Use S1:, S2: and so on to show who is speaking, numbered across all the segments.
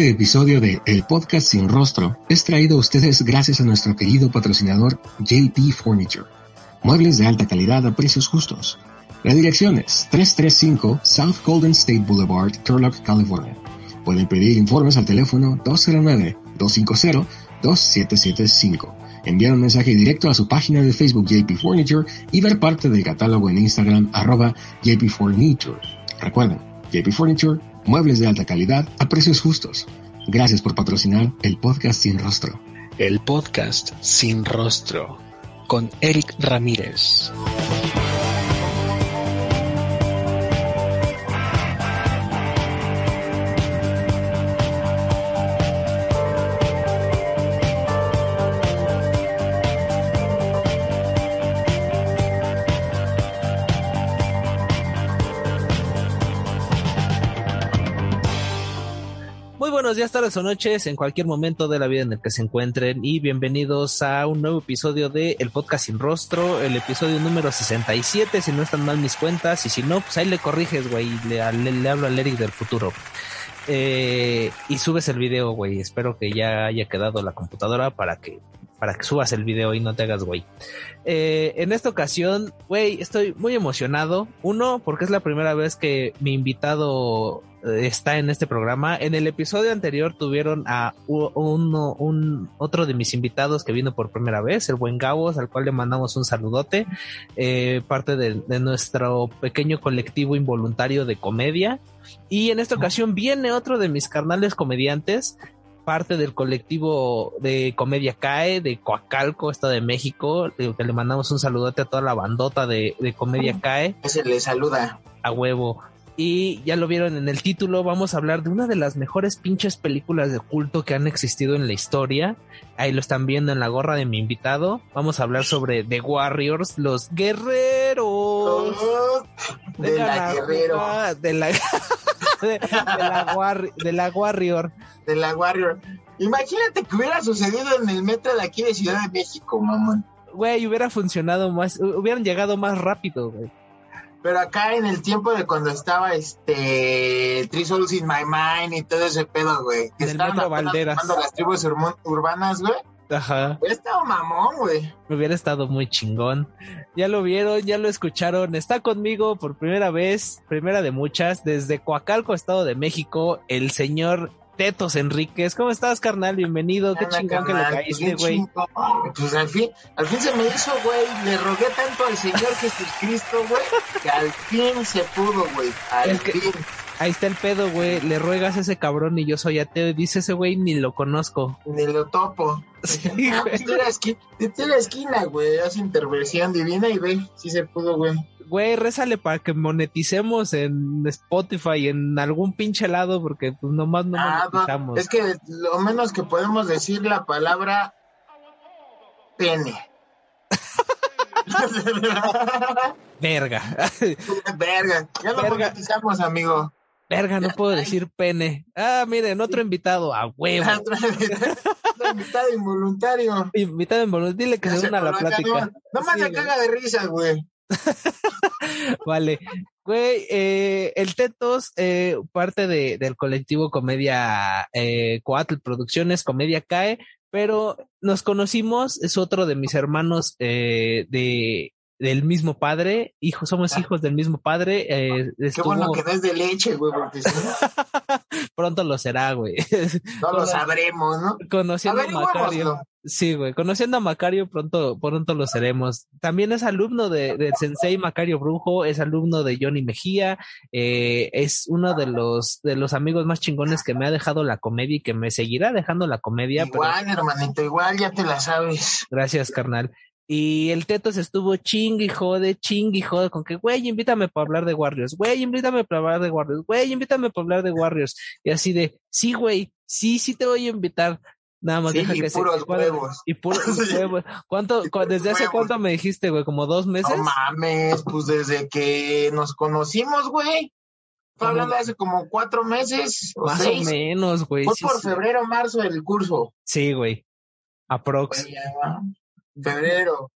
S1: Este episodio de El Podcast Sin Rostro es traído a ustedes gracias a nuestro querido patrocinador JP Furniture. Muebles de alta calidad a precios justos. La dirección es 335 South Golden State Boulevard, Turlock, California. Pueden pedir informes al teléfono 209-250-2775. Enviar un mensaje directo a su página de Facebook JP Furniture y ver parte del catálogo en Instagram arroba JP Furniture. Recuerden, JP Furniture, muebles de alta calidad a precios justos. Gracias por patrocinar el podcast Sin Rostro.
S2: El podcast Sin Rostro con Eric Ramírez.
S3: Buenos días, tardes o noches, en cualquier momento de la vida en el que se encuentren y bienvenidos a un nuevo episodio de El Podcast Sin Rostro, el episodio número 67, si no están mal mis cuentas, y si no, pues ahí le corriges, güey, le, le, hablo al Eric del futuro. Eh, y subes el video, güey, espero que ya haya quedado la computadora para que para que subas el video y no te hagas güey. Eh, en esta ocasión, güey, estoy muy emocionado. Uno, porque es la primera vez que mi invitado eh, está en este programa. En el episodio anterior tuvieron a uno, un, otro de mis invitados que vino por primera vez, el buen Gabos, al cual le mandamos un saludote, eh, parte de, de, nuestro pequeño colectivo involuntario de comedia. Y en esta ocasión viene otro de mis carnales comediantes, parte del colectivo de Comedia CAE de Coacalco, Estado de México, que le mandamos un saludote a toda la bandota de, de Comedia CAE.
S4: Se le saluda.
S3: A huevo. Y ya lo vieron en el título, vamos a hablar de una de las mejores pinches películas de culto que han existido en la historia. Ahí lo están viendo en la gorra de mi invitado. Vamos a hablar sobre The Warriors, los guerreros.
S4: Oh, de, la, la guerrero.
S3: De la, de, de, la de la Warrior.
S4: De la Warrior. Imagínate que hubiera sucedido en el metro de aquí de Ciudad de México, mamón.
S3: Güey, hubiera funcionado más, hubieran llegado más rápido, güey.
S4: Pero acá en el tiempo de cuando estaba este Three Souls in My Mind y todo ese pedo, güey. Que
S3: Del Metro Valderas.
S4: las tribus urbanas, güey.
S3: Ajá.
S4: Hubiera estado mamón, güey.
S3: Hubiera estado muy chingón. Ya lo vieron, ya lo escucharon. Está conmigo por primera vez, primera de muchas, desde Coacalco, Estado de México, el señor Tetos Enríquez. ¿Cómo estás, carnal? Bienvenido. Qué chingón que le caíste, güey.
S4: Pues al fin, al fin se me hizo, güey. Le rogué tanto al Señor Jesucristo, güey, que al fin se pudo, güey. Al
S3: que-
S4: fin.
S3: Ahí está el pedo, güey. Le ruegas a ese cabrón y yo soy ateo. Y dice ese güey, ni lo conozco.
S4: Ni lo topo.
S3: Sí, güey.
S4: de la esquina, de la esquina, güey. Hace intervención divina y ve, sí se pudo, güey.
S3: Güey, rézale para que moneticemos en Spotify, en algún pinche lado, porque pues nomás no
S4: Ah, no,
S3: monetizamos.
S4: es que lo menos que podemos decir la palabra pene.
S3: Verga.
S4: Verga, ya lo
S3: Verga.
S4: monetizamos, amigo.
S3: Verga, no puedo decir pene. Ah, miren, otro invitado a huevo.
S4: La mitad involuntario.
S3: Invitado bonus. Dile que se una a la plática.
S4: No más
S3: güey.
S4: caga de risa, güey.
S3: Vale. Güey, eh, el Tetos, eh, parte de, del colectivo Comedia eh, Coatl Producciones, Comedia CAE, pero nos conocimos, es otro de mis hermanos eh, de del mismo padre, hijos, somos hijos del mismo padre, eh,
S4: Ah. Qué
S3: estuvo,
S4: bueno que no es de leche, güey, porque si no,
S3: pronto lo será, güey.
S4: no lo sabremos, ¿no?
S3: Conociendo a Macario. Sí, güey. Conociendo a Macario, pronto, pronto lo seremos. También es alumno de, del Sensei Macario Brujo, es alumno de Johnny Mejía, eh, es uno de los, de los amigos más chingones que me ha dejado la comedia y que me seguirá dejando la comedia. pero-
S4: Igual, hermanito, igual ya te la sabes.
S3: gracias, carnal. Y el Tetos estuvo chingui jode, chingui jode, con que, güey, invítame para hablar de Warriors, güey, invítame para hablar de Warriors, güey, invítame para hablar de Warriors. Y así de, sí, güey, sí, sí te voy a invitar. Nada más
S4: Sí,
S3: deja
S4: y
S3: que
S4: puros
S3: ¿cuándo-
S4: huevos.
S3: Y puros
S4: Sí.
S3: huevos. ¿Cuánto, cu- desde hace cuánto me dijiste, güey? ¿Como dos meses?
S4: No mames, pues desde que nos conocimos, güey. Fue hablando hace como cuatro meses o
S3: Más
S4: seis.
S3: o menos, güey.
S4: Fue
S3: Sí,
S4: por febrero, marzo el curso.
S3: Sí, güey. Aprox.
S4: Ya, Febrero.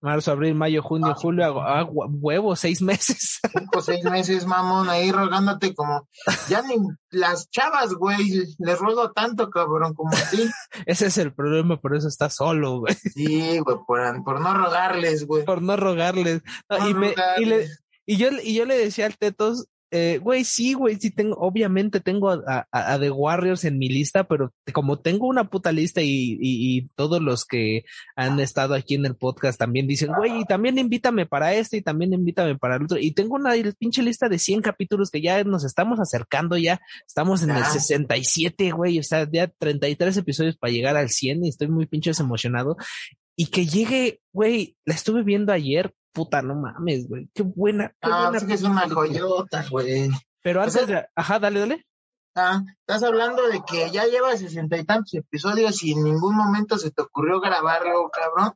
S3: Marzo, abril, mayo, junio, julio, ah, huevo, seis meses.
S4: Cinco, seis meses, mamón, ahí rogándote como, ya ni las chavas, güey, les ruego tanto, cabrón, como a ti.
S3: Ese es el problema, por eso estás solo, güey.
S4: Sí, güey, por, por no rogarles, güey.
S3: Por no rogarles.
S4: No
S3: y, me, y, le,
S4: rogarles.
S3: y, yo, y yo le decía al Tetos, eh, güey, sí, güey, sí tengo, obviamente tengo a, a, a The Warriors en mi lista, pero como tengo una puta lista y, y, y todos los que han estado aquí en el podcast también dicen, güey, y también invítame para este y también invítame para el otro. Y tengo una pinche lista de 100 capítulos que ya nos estamos acercando, ya estamos en el
S4: Ya.
S3: 67, güey, o sea, ya 33 episodios para llegar al 100 y estoy muy pinches emocionado. Y que llegue, güey, la estuve viendo ayer, puta, no mames, güey, qué buena. Qué
S4: Ah,
S3: buena
S4: sí que es una joyota, güey.
S3: Pero
S4: O
S3: antes
S4: sea-
S3: de, ajá, dale, dale.
S4: Ah, estás hablando de que ya lleva sesenta y tantos episodios y en ningún momento se te ocurrió grabarlo, cabrón.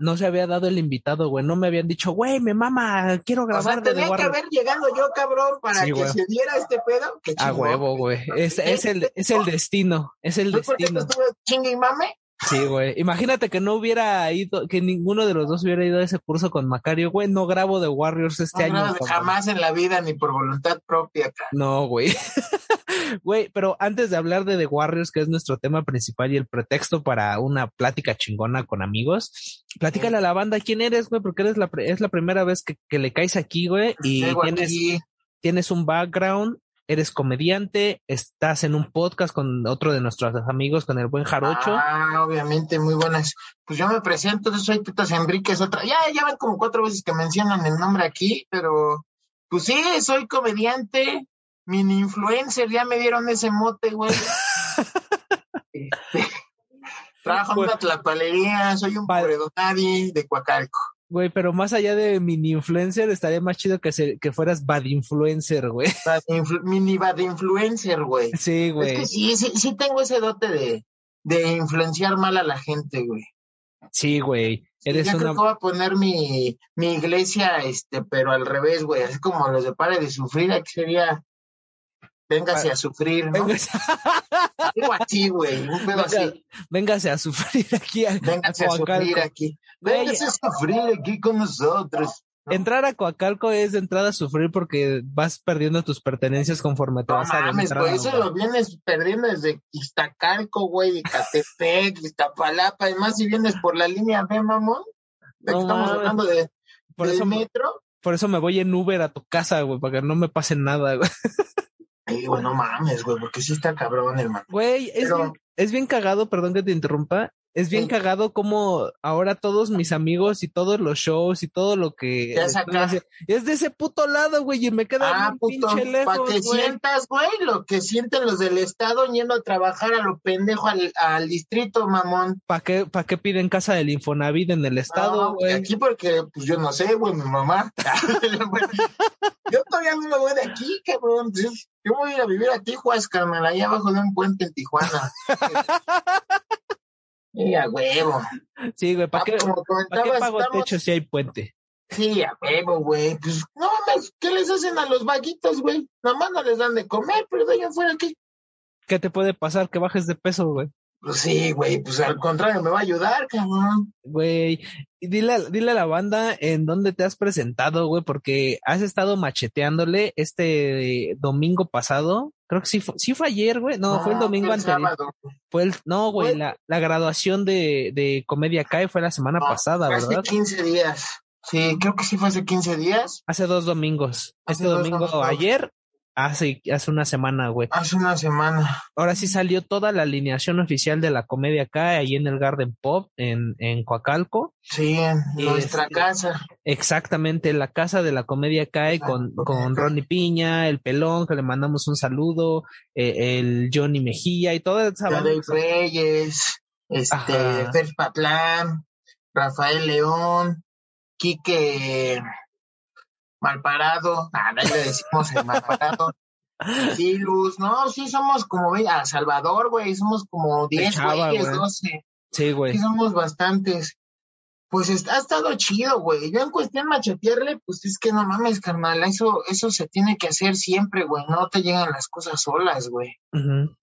S3: No se había dado el invitado, güey. No me habían dicho, güey, me mama, quiero
S4: O
S3: grabar
S4: sea,
S3: The
S4: tenía que
S3: Warriors".
S4: haber llegado yo, cabrón, para
S3: Sí,
S4: que
S3: güey.
S4: se diera este pedo. Qué
S3: A huevo, güey. Es, es el, es el destino, es el
S4: ¿Ves por qué
S3: destino.
S4: estuve chingue y mame?
S3: Sí, güey. Imagínate que no hubiera ido, que ninguno de los dos hubiera ido a ese curso con Macario, güey. No grabo de Warriors este
S4: No,
S3: año.
S4: no,
S3: cabrón.
S4: jamás en la vida, ni por voluntad propia, cara.
S3: No, güey. Güey, pero antes de hablar de The Warriors, que es nuestro tema principal y el pretexto para una plática chingona con amigos, platícale a la banda quién eres, güey, porque eres la, es la primera vez que, que le caes aquí, güey, y tienes,
S4: aquí,
S3: tienes un background, eres comediante, estás en un podcast con otro de nuestros amigos, con el buen Jarocho.
S4: Ah, obviamente, muy buenas. Pues yo me presento, soy Tetas Enríquez, otra. Ya, ya van como cuatro veces que mencionan el nombre aquí, pero pues sí, soy comediante, mini influencer, ya me dieron ese mote, güey. Este, Trabajo en una tlapalería, soy un pobre de Coacalco.
S3: Güey, pero más allá de mini influencer, estaría más chido que, se, que fueras bad influencer, güey.
S4: Bad influ- Mini bad influencer, güey.
S3: Sí,
S4: Es
S3: güey.
S4: que sí, sí, sí tengo ese dote de, de influenciar mal a la gente, güey.
S3: Sí, güey. Eres
S4: ya creo
S3: una...
S4: que voy a poner mi, mi iglesia, este, pero al revés, güey, así como los de Pare de Sufrir, aquí sería, véngase a sufrir, ¿no?
S3: Véngase,
S4: Algo así, güey, un pedo
S3: venga-
S4: así,
S3: véngase a sufrir aquí a,
S4: véngase a
S3: Coacalco.
S4: sufrir aquí, véngase a sufrir aquí con nosotros. ¿no?
S3: Entrar a Coacalco es de entrada a sufrir porque vas perdiendo tus pertenencias conforme te
S4: No
S3: vas
S4: mames,
S3: adentrando,
S4: güey, eso lo vienes perdiendo desde Iztacalco, güey, Icatepec, Iztapalapa, además si vienes por la línea B, mamón, de que
S3: No
S4: estamos
S3: mames.
S4: hablando de,
S3: Por
S4: del
S3: eso, me-
S4: metro,
S3: por eso me voy en Uber a tu casa, güey, para que no me pase nada, güey.
S4: y no mames, güey, porque sí está cabrón, hermano.
S3: Güey, es,
S4: Pero-
S3: bien, es bien cagado, perdón que te interrumpa. Es bien cagado como ahora todos mis amigos y todos los shows y todo lo que es de ese puto lado, güey, y me queda
S4: Ah, puto,
S3: pinche
S4: para que
S3: güey.
S4: sientas, güey, lo que sienten los del estado yendo a trabajar a lo pendejo al, al distrito, mamón.
S3: ¿Para qué, pa' qué piden casa del Infonavit en el estado,
S4: No,
S3: güey?
S4: Aquí porque, pues yo no sé, güey, mi mamá. yo todavía no me voy de aquí, cabrón. Yo, voy a ir a vivir a Tijuas, carnal, ahí abajo de un puente en Tijuana. Y a huevo.
S3: Sí, güey, ¿para
S4: Ah,
S3: qué, pa' qué pago
S4: estamos-
S3: techo si hay puente?
S4: Sí, a huevo, güey. Pues, no mames, ¿qué les hacen a los vaguitos, güey? Nomás no les dan de comer, pero de ahí afuera, ¿qué?
S3: ¿Qué te puede pasar? Que bajes de peso, güey.
S4: Pues sí, güey, pues al contrario, me va a ayudar, cabrón.
S3: Güey, dile, dile a la banda en dónde te has presentado, güey, porque has estado macheteándole este domingo pasado. Creo que sí fue, sí fue ayer, güey. No, fue el domingo anterior. Fue el, no, güey, la, la graduación de, de Comedia Kai fue la semana
S4: No,
S3: pasada,
S4: fue Hace
S3: ¿verdad?
S4: 15 días. Sí, creo que sí fue hace 15 días.
S3: Hace dos domingos.
S4: Hace
S3: Este
S4: dos
S3: domingo
S4: domingos.
S3: ayer, hace, hace una semana, güey.
S4: Hace una semana.
S3: Ahora sí salió toda la alineación oficial de la Comedia Kai ahí en el Garden Pop en, en Coacalco.
S4: Sí, en nuestra
S3: este-
S4: casa.
S3: Exactamente, la casa de la comedia cae con, con. Ronnie Piña, el pelón, que le mandamos un saludo, eh, el Johnny Mejía y toda esa banda.
S4: Reyes, este,
S3: Ajá.
S4: Fer Patlán, Rafael León, Quique Malparado, ah, ahí le decimos el Malparado, Silus, no, sí somos como, ve, a Salvador, güey, somos como 10
S3: Chava,
S4: güeyes,
S3: güey.
S4: 12.
S3: Sí, güey.
S4: Sí, somos bastantes. Pues está, ha estado chido, güey. Yo en cuestión machetearle, pues es que no mames, carnal. Eso, eso se tiene que hacer siempre, güey. No te llegan las cosas solas, güey.
S3: Ujú.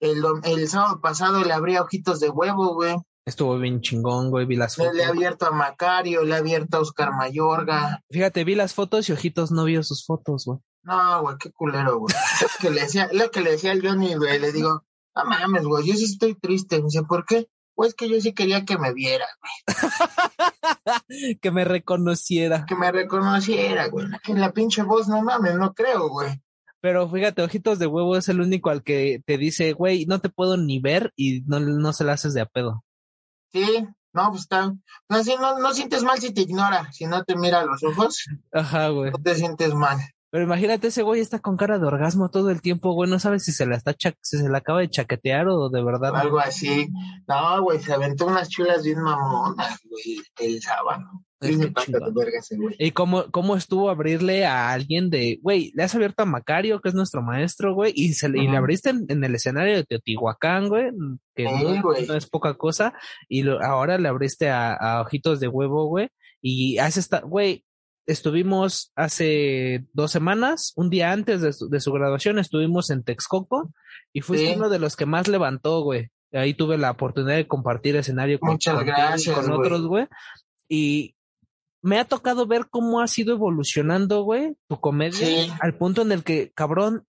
S4: El, dom- el sábado pasado le abría ojitos de huevo, güey.
S3: Estuvo bien chingón, güey, vi las fotos.
S4: le he abierto a Macario, le he abierto a Oscar Mayorga.
S3: Fíjate, vi las fotos y Ojitos no vio sus fotos, güey.
S4: No, güey, qué culero, güey. lo que le decía, lo que le decía al Johnny, güey, le digo, no mames, güey, yo sí estoy triste. Me dice, ¿por qué? Pues que yo sí quería que me viera, güey,
S3: que me reconociera.
S4: que me reconociera, güey. En la pinche voz, no mames, no creo, güey.
S3: Pero fíjate, Ojitos de Huevo es el único al que te dice, güey, no te puedo ni ver y no, no se la haces de a pedo.
S4: Sí, no, pues está. No, así no, no sientes mal si te ignora, si no te mira a los ojos,
S3: Ajá, güey.
S4: no te sientes mal.
S3: Pero imagínate, ese güey está con cara de orgasmo todo el tiempo, güey. No sabes si se la está cha- si se la acaba de chaquetear o de verdad.
S4: Algo así. No, güey, se aventó unas chulas bien mamonas, güey, el sábado.
S3: ¿Y cómo, cómo estuvo abrirle a alguien de, güey, le has abierto a Macario, que es nuestro maestro, güey, y, se, le- y le abriste en, en el escenario de Teotihuacán, güey, que no, es poca cosa, y lo- ahora le abriste a, a Ojitos de Huevo, güey, y hace esta, güey, estuvimos hace dos semanas, un día antes de su, de su graduación, estuvimos en Texcoco, y fuiste
S4: Sí.
S3: uno de los que más levantó, güey. Ahí tuve la oportunidad de compartir escenario con,
S4: Muchas gracias,
S3: con otros, güey. Y me ha tocado ver cómo ha sido evolucionando, güey, tu comedia,
S4: Sí.
S3: al punto en el que, cabrón,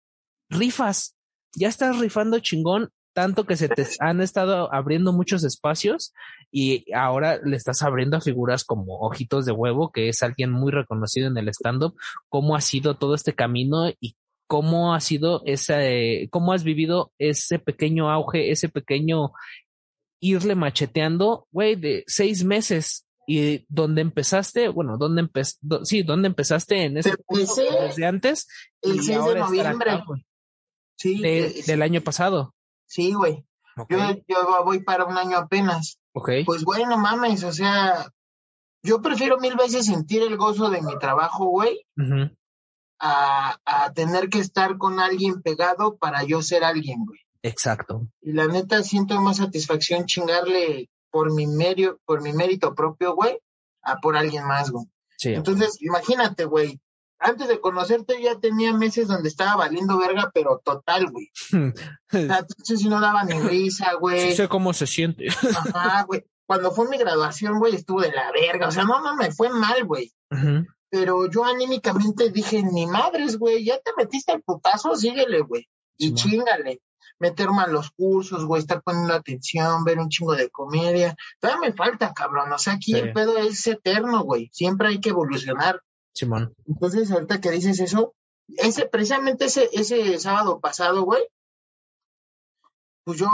S3: rifas, ya estás rifando chingón, tanto que se te han estado abriendo muchos espacios y ahora le estás abriendo a figuras como Ojitos de Huevo, que es alguien muy reconocido en el stand-up, cómo ha sido todo este camino y cómo ha sido ese, cómo has vivido ese pequeño auge, ese pequeño irle macheteando, güey, de seis meses. Y donde empezaste, bueno, donde empezaste, sí, donde empezaste en ese curso desde antes
S4: el
S3: y
S4: 6 de noviembre.
S3: acá,
S4: Sí,
S3: de- del año pasado.
S4: sí, güey. Yo, yo voy para un año apenas.
S3: ok.
S4: Pues bueno, mames, o sea, yo prefiero mil veces sentir el gozo de mi trabajo, güey, a, a tener que estar con alguien pegado para yo ser alguien, güey.
S3: Exacto.
S4: Y la neta siento más satisfacción chingarle por mi medio, por mi mérito propio, güey, a por alguien más, güey.
S3: Sí.
S4: Entonces, imagínate, güey. Antes de conocerte ya tenía meses donde estaba valiendo verga, pero total, güey. Entonces si no daba ni risa,
S3: Sí
S4: güey.
S3: sé cómo se siente.
S4: Ajá, güey. Cuando fue mi graduación, güey, estuvo de la verga. O sea, no, no me fue mal, güey.
S3: Ujú,
S4: Pero yo anímicamente dije, ni madres, güey, ya te metiste al putazo, síguele, güey. Y
S3: Simón.
S4: chingale. Meterme a los cursos, güey, estar poniendo atención, ver un chingo de comedia. Todavía me falta, cabrón. O sea, aquí
S3: Sí.
S4: el pedo es eterno, güey. Siempre hay que evolucionar.
S3: Simón.
S4: Entonces, ahorita que dices eso, ese, precisamente ese, ese sábado pasado, güey, pues yo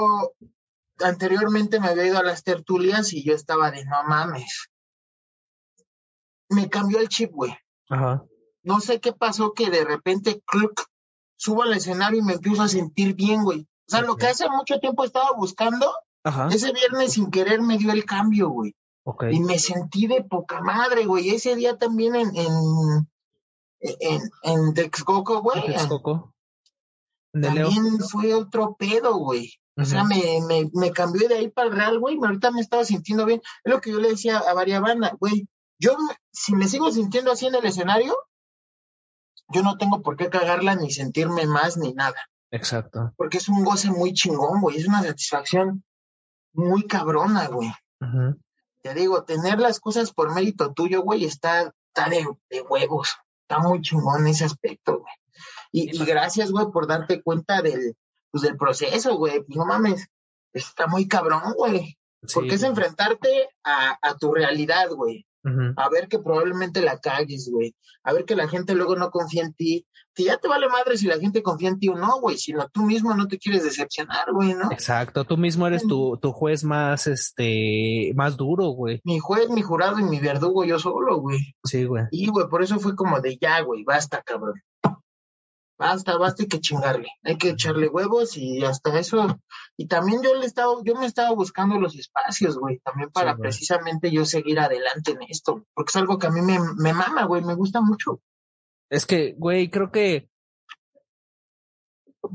S4: anteriormente me había ido a las tertulias y yo estaba de no mames. Me cambió el chip, güey.
S3: Ajá.
S4: No sé qué pasó que de repente, cluck, subo al escenario y me empiezo a sentir bien, güey. O sea, lo que hace mucho tiempo estaba buscando,
S3: Ajá.
S4: ese viernes sin querer me dio el cambio, güey.
S3: Ok.
S4: Y me sentí de poca madre, güey. Ese día también en, en, en, en Texcoco, güey.
S3: Texcoco. De Leo.
S4: También fue otro pedo, güey. O sea, me, me, me cambió de ahí para el Real, güey. Ahorita me estaba sintiendo bien. Es lo que yo le decía a varias bandas, güey. Yo, si me sigo sintiendo así en el escenario, yo no tengo por qué cagarla ni sentirme más ni nada.
S3: Exacto.
S4: Porque es un goce muy chingón, güey. Es una satisfacción muy cabrona, güey. Te digo, tener las cosas por mérito tuyo, güey, está, está de, de huevos. Está muy chingón ese aspecto, güey. Y, y gracias, güey, por darte cuenta del, pues, del proceso, güey. No mames, está muy cabrón, güey. Porque es enfrentarte a, a tu realidad, güey. A ver que probablemente la cagues, güey. A ver que la gente luego no confía en ti. Que ya te vale madre si la gente confía en ti o no, güey. Sino tú mismo no te quieres decepcionar, güey, ¿no?
S3: Exacto. Tú mismo eres tu, tu juez más, este, más duro, güey.
S4: Mi juez, mi jurado y mi verdugo yo solo, güey.
S3: Sí, güey.
S4: Y, güey, por eso fue como de ya, güey, basta, cabrón. Basta, basta, hay que chingarle. Hay que echarle huevos y hasta eso. Y también yo le estaba, yo me estaba buscando los espacios, güey, también para
S3: Sí,
S4: precisamente yo seguir adelante en esto. Porque es algo que a mí me, me mama, güey, me gusta mucho.
S3: Es que, güey, creo que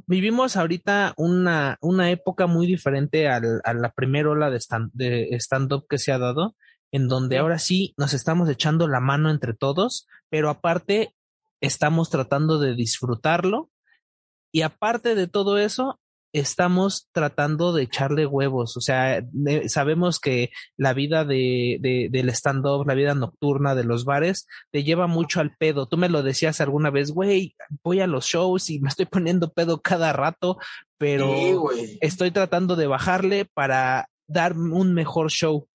S3: vivimos ahorita una, una época muy diferente al, a la primera ola de stand, de stand-up que se ha dado, en donde
S4: Sí.
S3: ahora sí nos estamos echando la mano entre todos, pero aparte estamos tratando de disfrutarlo y aparte de todo eso, estamos tratando de echarle huevos. O sea, sabemos que la vida de, de del stand-up, la vida nocturna de los bares, te lleva mucho al pedo. Tú me lo decías alguna vez, güey, voy a los shows y me estoy poniendo pedo cada rato, pero estoy tratando de bajarle para dar un mejor show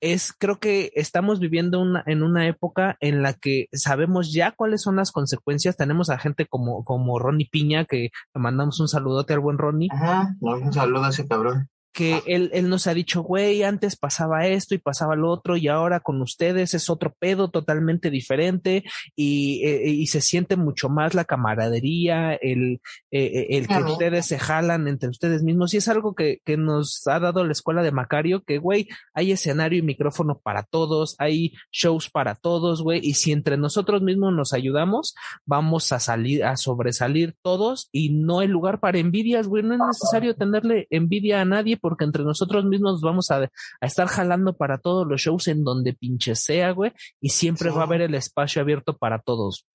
S3: es, creo que estamos viviendo una, en una época en la que sabemos ya cuáles son las consecuencias. Tenemos a gente como, como Ronnie Piña, que le mandamos un saludote al buen Ronnie.
S4: Ajá, un saludo a ese cabrón
S3: que él, él nos ha dicho, güey, antes pasaba esto y pasaba lo otro y ahora con ustedes es otro pedo totalmente diferente y, eh, y se siente mucho más la camaradería, el, eh, el que ustedes se jalan entre ustedes mismos y es algo que, que nos ha dado la escuela de Macario, que, güey, hay escenario y micrófono para todos, hay shows para todos, güey, y si entre nosotros mismos nos ayudamos, vamos a salir, a sobresalir todos y no hay lugar para envidias, güey, no es necesario tenerle envidia a nadie porque entre nosotros mismos vamos a, estar jalando para todos los shows en donde pinche sea, güey, y siempre va a haber el espacio abierto para todos.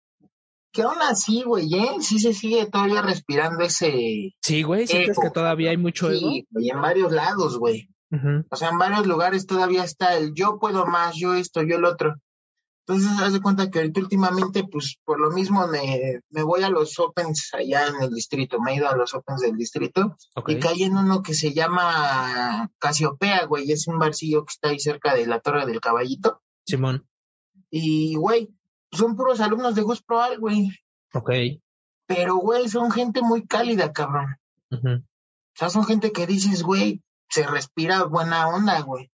S4: Que aún así, güey, ¿eh? Sí se sigue todavía respirando ese...
S3: Sí, güey, ¿sientes que todavía hay mucho
S4: sí, y en varios lados, güey. O sea, en varios lugares todavía está el yo puedo más, yo esto, yo el otro. Entonces, haz de cuenta que ahorita últimamente, pues por lo mismo me, me voy a los Opens allá en el distrito, me he ido a los Opens del distrito y caí en uno que se llama Casiopea, güey, es un barcillo que está ahí cerca de la Torre del Caballito.
S3: Simón.
S4: Y, güey, son puros alumnos de Gus Proal, güey.
S3: Ok.
S4: Pero, güey, son gente muy cálida, cabrón. O sea, son gente que dices, güey, se respira buena onda, güey.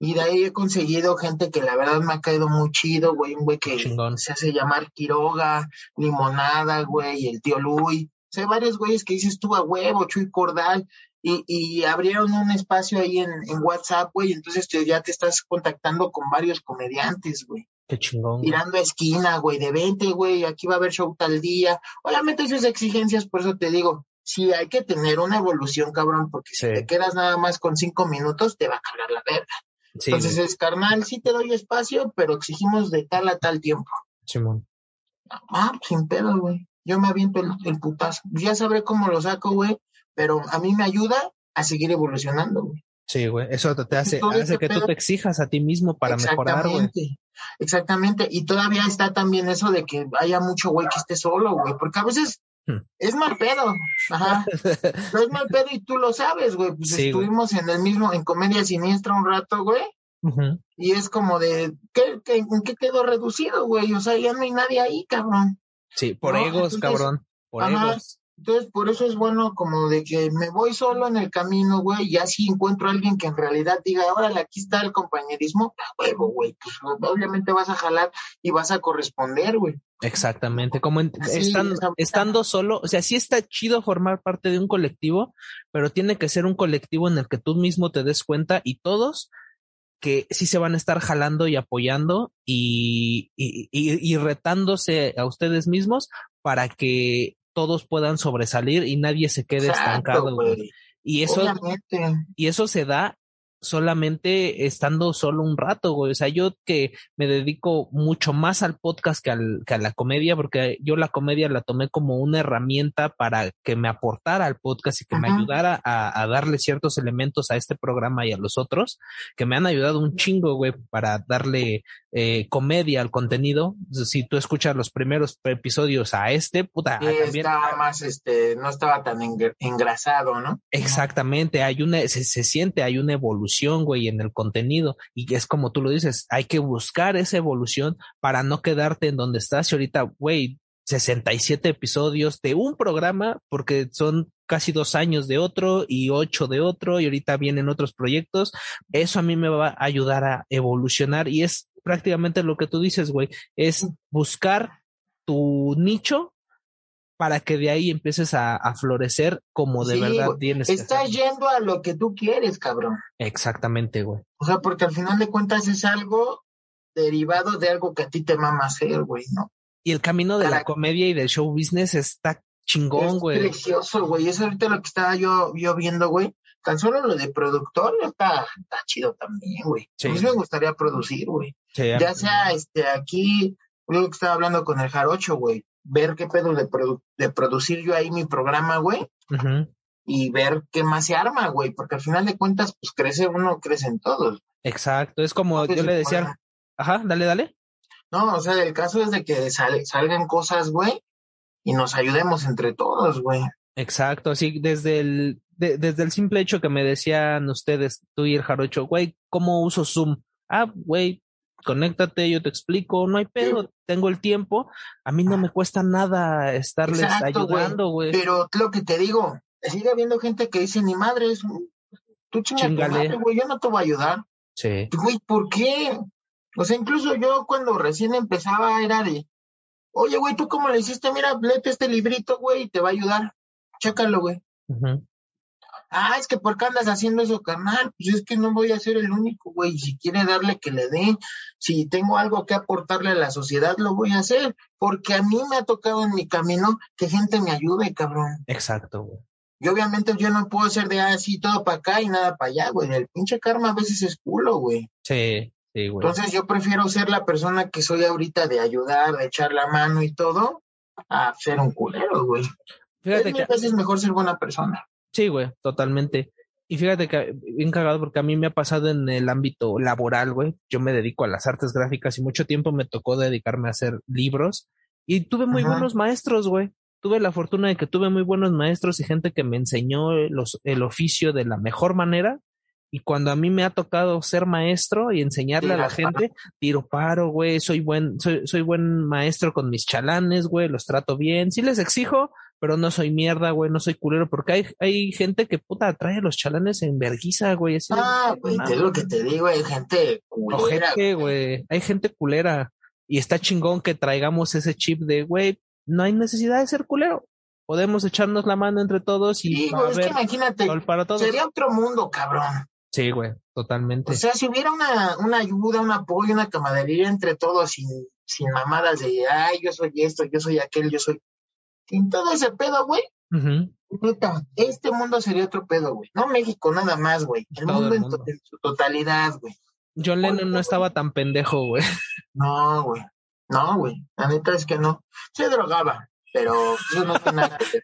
S4: Y de ahí he conseguido gente que la verdad me ha caído muy chido, güey. Un güey que se hace llamar Quiroga, Limonada, güey, el tío Luis. O sea, hay varios güeyes que dices tú a huevo, Chuy Cordal. Y, y abrieron un espacio ahí en, en WhatsApp, güey. Entonces ya te estás contactando con varios comediantes, güey.
S3: Qué chingón.
S4: Tirando a esquina, güey, de 20, güey, aquí va a haber show tal día. Obviamente esas exigencias, por eso te digo, sí hay que tener una evolución, cabrón, porque si te quedas nada más con cinco minutos, te va a cargar la verga. Entonces es carnal, sí te doy espacio, pero exigimos de tal a tal tiempo.
S3: Simón.
S4: Ah, sin pedo, güey. Yo me aviento el, putazo. Ya sabré cómo lo saco, güey, pero a mí me ayuda a seguir evolucionando, güey.
S3: Sí, güey. Eso te hace, hace que tú te exijas a ti mismo para mejorar, güey.
S4: Exactamente. Y todavía está también eso de que haya mucho güey que esté solo, güey. Porque a veces. Es mal pedo, ajá. no es mal pedo y tú lo sabes, güey. Pues estuvimos en el mismo, en Comedia Siniestra un rato, güey. Y es como de, ¿qué, qué, ¿en qué quedó reducido, güey? O sea, ya no hay nadie ahí, cabrón.
S3: Sí, por egos, cabrón. Por egos.
S4: Entonces, por eso es bueno como de que me voy solo en el camino, güey, y así encuentro a alguien que en realidad diga, órale, aquí está el compañerismo, huevo, güey, pues obviamente vas a jalar y vas a corresponder, güey.
S3: Exactamente, como estando solo, o sea, sí está chido formar parte de un colectivo, pero tiene que ser un colectivo en el que tú mismo te des cuenta y todos que sí se van a estar jalando y apoyando y, y, y, y retándose a ustedes mismos para que todos puedan sobresalir y nadie se quede estancado. Y eso, y eso se da solamente estando solo un rato, güey. O sea, yo que me dedico mucho más al podcast que, al, que a la comedia, porque yo la comedia la tomé como una herramienta para que me aportara al podcast y que me ayudara a, a, darle ciertos elementos a este programa y a los otros, que me han ayudado un chingo, güey, para darle eh, comedia al contenido. Si tú escuchas los primeros episodios a este, puta,
S4: también... estaba más, este, no estaba tan engrasado, ¿no?
S3: Exactamente, hay una, se, se siente, hay una evolución, güey, en el contenido. Y es como tú lo dices, hay que buscar esa evolución para no quedarte en donde estás. Y ahorita, güey, 67 episodios de un programa, porque son casi dos años de otro y ocho de otro, y ahorita vienen otros proyectos. Eso a mí me va a ayudar a evolucionar y es prácticamente lo que tú dices, güey, es buscar tu nicho para que de ahí empieces a, florecer como de verdad tienes.
S4: Estás yendo a lo que tú quieres, cabrón.
S3: Exactamente, güey.
S4: O sea, porque al final de cuentas es algo derivado de algo que a ti te mama hacer, güey, ¿no?
S3: Y el camino de la comedia y del show business está chingón, güey.
S4: Es precioso, güey. Es ahorita lo que estaba yo, yo viendo, güey tan solo lo de productor está, está chido también, güey. A mí me gustaría producir, güey. ya sea este aquí, lo que estaba hablando con el Jarocho, güey. Ver qué pedo de, de producir yo ahí mi programa, güey. y ver qué más se arma, güey, porque al final de cuentas, pues crece uno, crecen todos.
S3: Exacto, es como yo le decía, ajá, dale, dale.
S4: No, o sea, el caso es de que salgan cosas, güey, y nos ayudemos entre todos, güey.
S3: Exacto, sí, desde el, desde el simple hecho que me decían ustedes, tú y el jarocho, güey, ¿cómo uso Zoom? Ah, güey, conéctate, yo te explico, no hay pedo, tengo el tiempo, a mí no me cuesta nada estarles ayudando, güey.
S4: Pero lo que te digo, sigue habiendo gente que dice, ni madre, es, tú chingale, güey, yo no te voy a ayudar.
S3: Sí.
S4: Güey, ¿por qué? O sea, incluso yo cuando recién empezaba era de, oye, güey, ¿tú cómo le hiciste? Mira, léete este librito, güey, y te va a ayudar. Chécalo, güey. Ah, es que ¿por qué andas haciendo eso, carnal? Pues es que no voy a ser el único, güey. Si quiere darle que le dé, si tengo algo que aportarle a la sociedad, lo voy a hacer. Porque a mí me ha tocado en mi camino que gente me ayude, cabrón.
S3: Exacto, güey.
S4: Y obviamente yo no puedo ser de así todo para acá y nada para allá, güey. El pinche karma a veces es culo, güey.
S3: Sí, sí, güey.
S4: Entonces yo prefiero ser la persona que soy ahorita de ayudar, de echar la mano y todo, a ser un culero, güey. Fíjate que... es mejor ser buena persona.
S3: Sí, güey, totalmente. Y fíjate que bien cagado porque a mí me ha pasado en el ámbito laboral, güey. Yo me dedico a las artes gráficas y mucho tiempo me tocó dedicarme a hacer libros y tuve muy buenos maestros, güey tuve la fortuna de que tuve muy buenos maestros y gente que me enseñó los, el oficio de la mejor manera. Y cuando a mí me ha tocado ser maestro y enseñarle a la gente, tiro paro, güey, soy buen, soy, soy buen maestro con mis chalanes, güey, los trato bien. Sí les exijo, pero no soy mierda, güey, no soy culero, porque hay, hay gente que puta trae los chalanes en verguiza, güey.
S4: ah, güey, es lo que te digo, hay gente culera.
S3: güey, hay gente culera. Y está chingón que traigamos ese chip de, güey, no hay necesidad de ser culero. Podemos echarnos la mano entre todos y.
S4: Sí, güey, es que imagínate, sería otro mundo, cabrón.
S3: Sí, güey, totalmente.
S4: O sea, si hubiera una, una ayuda, un apoyo, una camaradería entre todos sin, sin mamadas de, ay, yo soy esto, yo soy aquel, yo soy. Sin todo ese pedo, güey. este mundo sería otro pedo, güey. No México nada más, güey. El mundo, En, su totalidad, güey.
S3: John Lennon no estaba tan pendejo, güey.
S4: No, güey. No, güey, la neta es que no. Se drogaba, pero eso no tiene nada que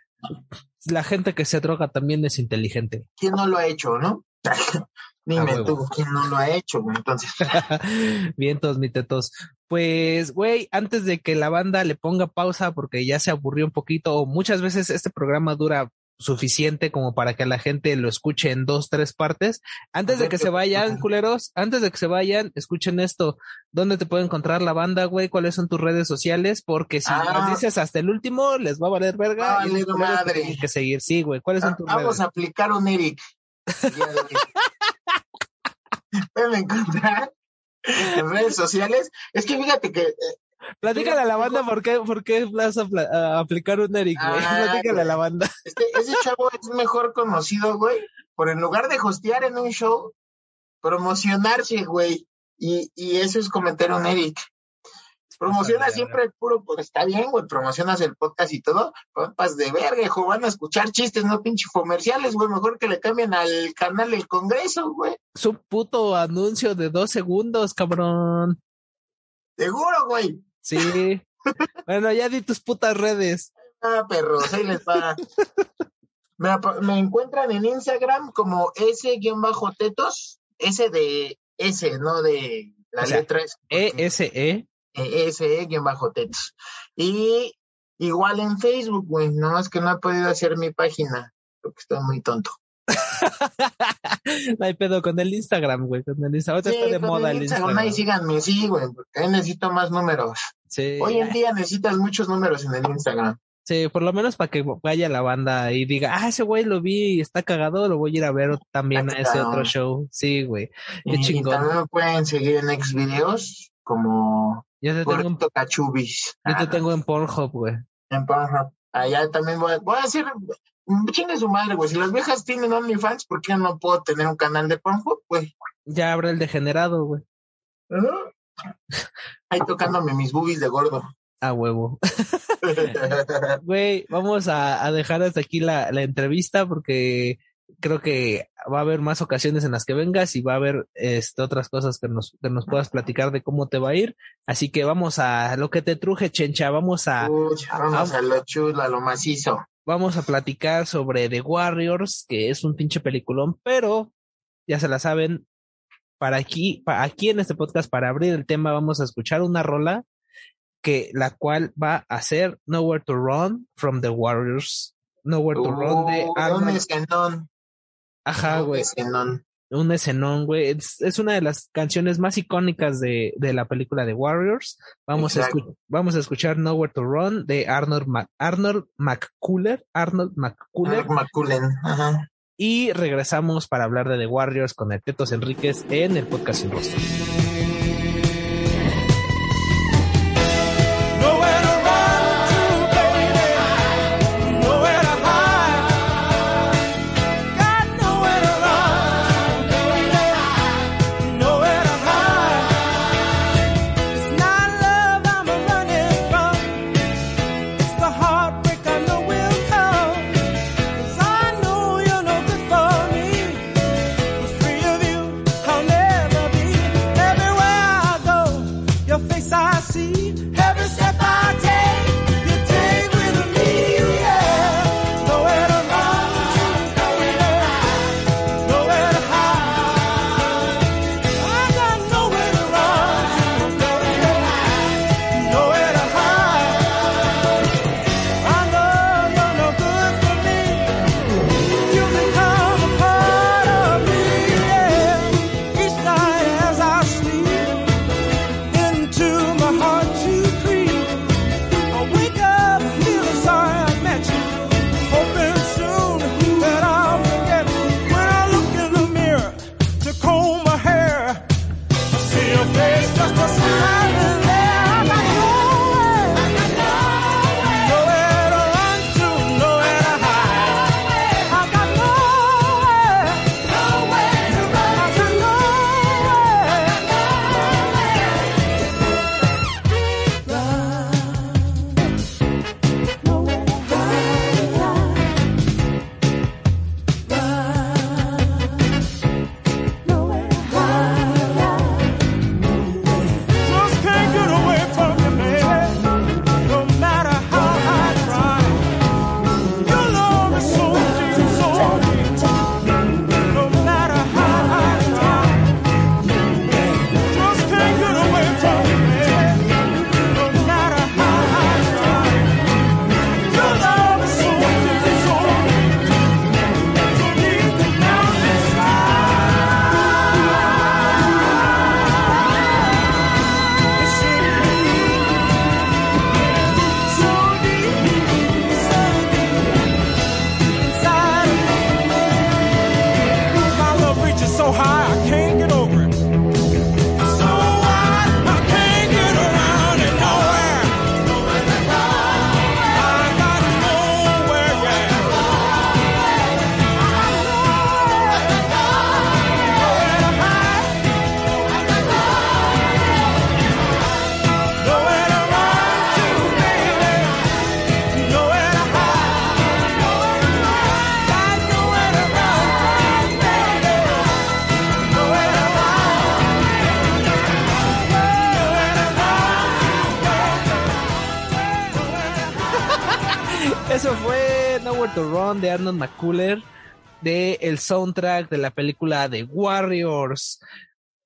S3: La gente que se droga también es inteligente.
S4: ¿Quién no lo ha hecho, no? Dime tú, ¿quién no lo ha hecho, güey? Entonces.
S3: Vientos, mi tetos. Pues, güey, antes de que la banda le ponga pausa porque ya se aburrió un poquito, muchas veces este programa dura suficiente como para que la gente lo escuche en dos, tres partes. Antes de que se vayan, culeros, antes de que se vayan, escuchen esto. ¿Dónde te puede encontrar la banda, güey? ¿Cuáles son tus redes sociales? Porque si ah. dices hasta el último, les va a valer verga.
S4: Vale, madre.
S3: que seguir. Sí, güey. ¿Cuáles son tus
S4: Vamos a aplicar un Eric. Pueden encontrar en redes sociales. Es que fíjate que eh,
S3: Platícale a la banda por qué, por qué vas a, aplicar un Eric, güey. Ah, Platícale a la banda.
S4: Este, ese chavo es mejor conocido, güey, por en lugar de hostear en un show, promocionarse, güey. Y, y eso es cometer un Eric. Promociona siempre el puro, pues está bien, güey, promocionas el podcast y todo, compas de verga, hijo, van a escuchar chistes, no pinche comerciales, güey, mejor que le cambien al canal del Congreso, güey.
S3: Es un puto anuncio de dos segundos, cabrón.
S4: Seguro, güey.
S3: Sí. bueno, ya di tus putas redes.
S4: Ah, perros, ahí les va. me, encuentran en Instagram como S-tetos, S de S, no de la letra S.
S3: E-S-E.
S4: E-S-E-tetos. Y igual en Facebook, güey, nomás que no he podido hacer mi página, porque estoy muy tonto.
S3: no hay pedo con el Instagram, güey. Con el Instagram. está de moda el Instagram.
S4: Ahí síganme, sí, güey, porque ahí necesito más números. Sí. Hoy en día necesitas muchos números en el Instagram.
S3: Sí, por lo menos para que vaya la banda y diga, ah, ese güey lo vi y está cagado, lo voy a ir a ver también a ese otro show. Sí, güey. Qué chingón.
S4: también me pueden seguir en Xvideos como
S3: yo te tengo en,
S4: Cachubis.
S3: Yo te tengo en Pornhub, güey.
S4: En Pornhub. Allá también voy, voy a decir, Chingue su madre, güey. Si las viejas tienen OnlyFans, ¿por qué no puedo tener un canal de Pornhub, güey?
S3: Ya abre el degenerado, güey.
S4: Ahí tocándome mis boobies de gordo.
S3: A huevo. Güey, vamos a, dejar hasta aquí la, entrevista porque creo que va a haber más ocasiones en las que vengas y va a haber este, otras cosas que nos, que nos puedas platicar de cómo te va a ir. Así que vamos a lo que te truje, chencha. Vamos a.
S4: vamos a, lo chulo, a lo macizo.
S5: vamos a platicar sobre The Warriors, que es un pinche peliculón, pero ya se la saben, para aquí, para aquí en este podcast, para abrir el tema, vamos a escuchar una rola que la cual va a ser Nowhere to Run from the Warriors. Nowhere to Run de Arnold. Ajá,
S4: un
S5: güey. Un escenón, güey. Es, es una de las canciones más icónicas de, de la película de Warriors. Vamos a, escu- vamos a escuchar Nowhere to Run de Arnold, Mac- Arnold McCuller. Arnold McCuller.
S4: McCullen, ajá.
S5: Y regresamos para hablar de The Warriors con el Tetos Enríquez en el podcast Sin Rostro. De Arnold McCuller de el soundtrack de la película The Warriors.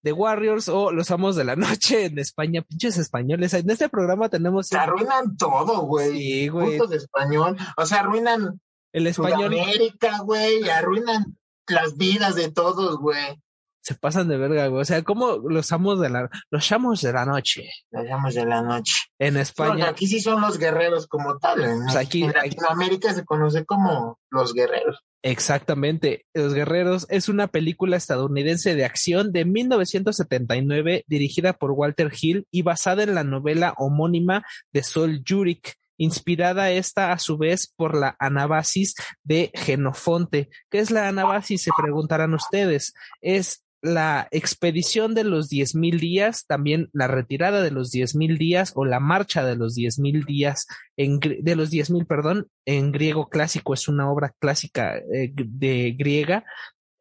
S5: The Warriors o Los Amos de la Noche en España. Pinches españoles. En este programa tenemos
S4: Se arruinan todo, güey.
S5: Sí, güey.
S4: De español. O sea, arruinan
S5: el español.
S4: Sudamérica, güey. Arruinan las vidas de todos, güey.
S5: Se pasan de verga, güey. O sea, como los amos de la, los amos de la noche
S4: Las llamas de la noche.
S5: en
S4: Porque
S5: España.
S4: aquí sí son los guerreros como tal. En,
S5: Pues aquí-
S4: en Latinoamérica se conoce como los guerreros.
S5: Exactamente. Los Guerreros es una película estadounidense de acción de 1979 dirigida por Walter Hill y basada en la novela homónima de Sol Yurik, inspirada esta a su vez por la Anabasis de Genofonte. ¿Qué es la Anabasis? Se preguntarán ustedes. Es la expedición de los 10.000 días, también la retirada de los 10.000 días o la marcha de los 10.000 días, en, de los 10.000, perdón, en griego clásico, es una obra clásica eh, de griega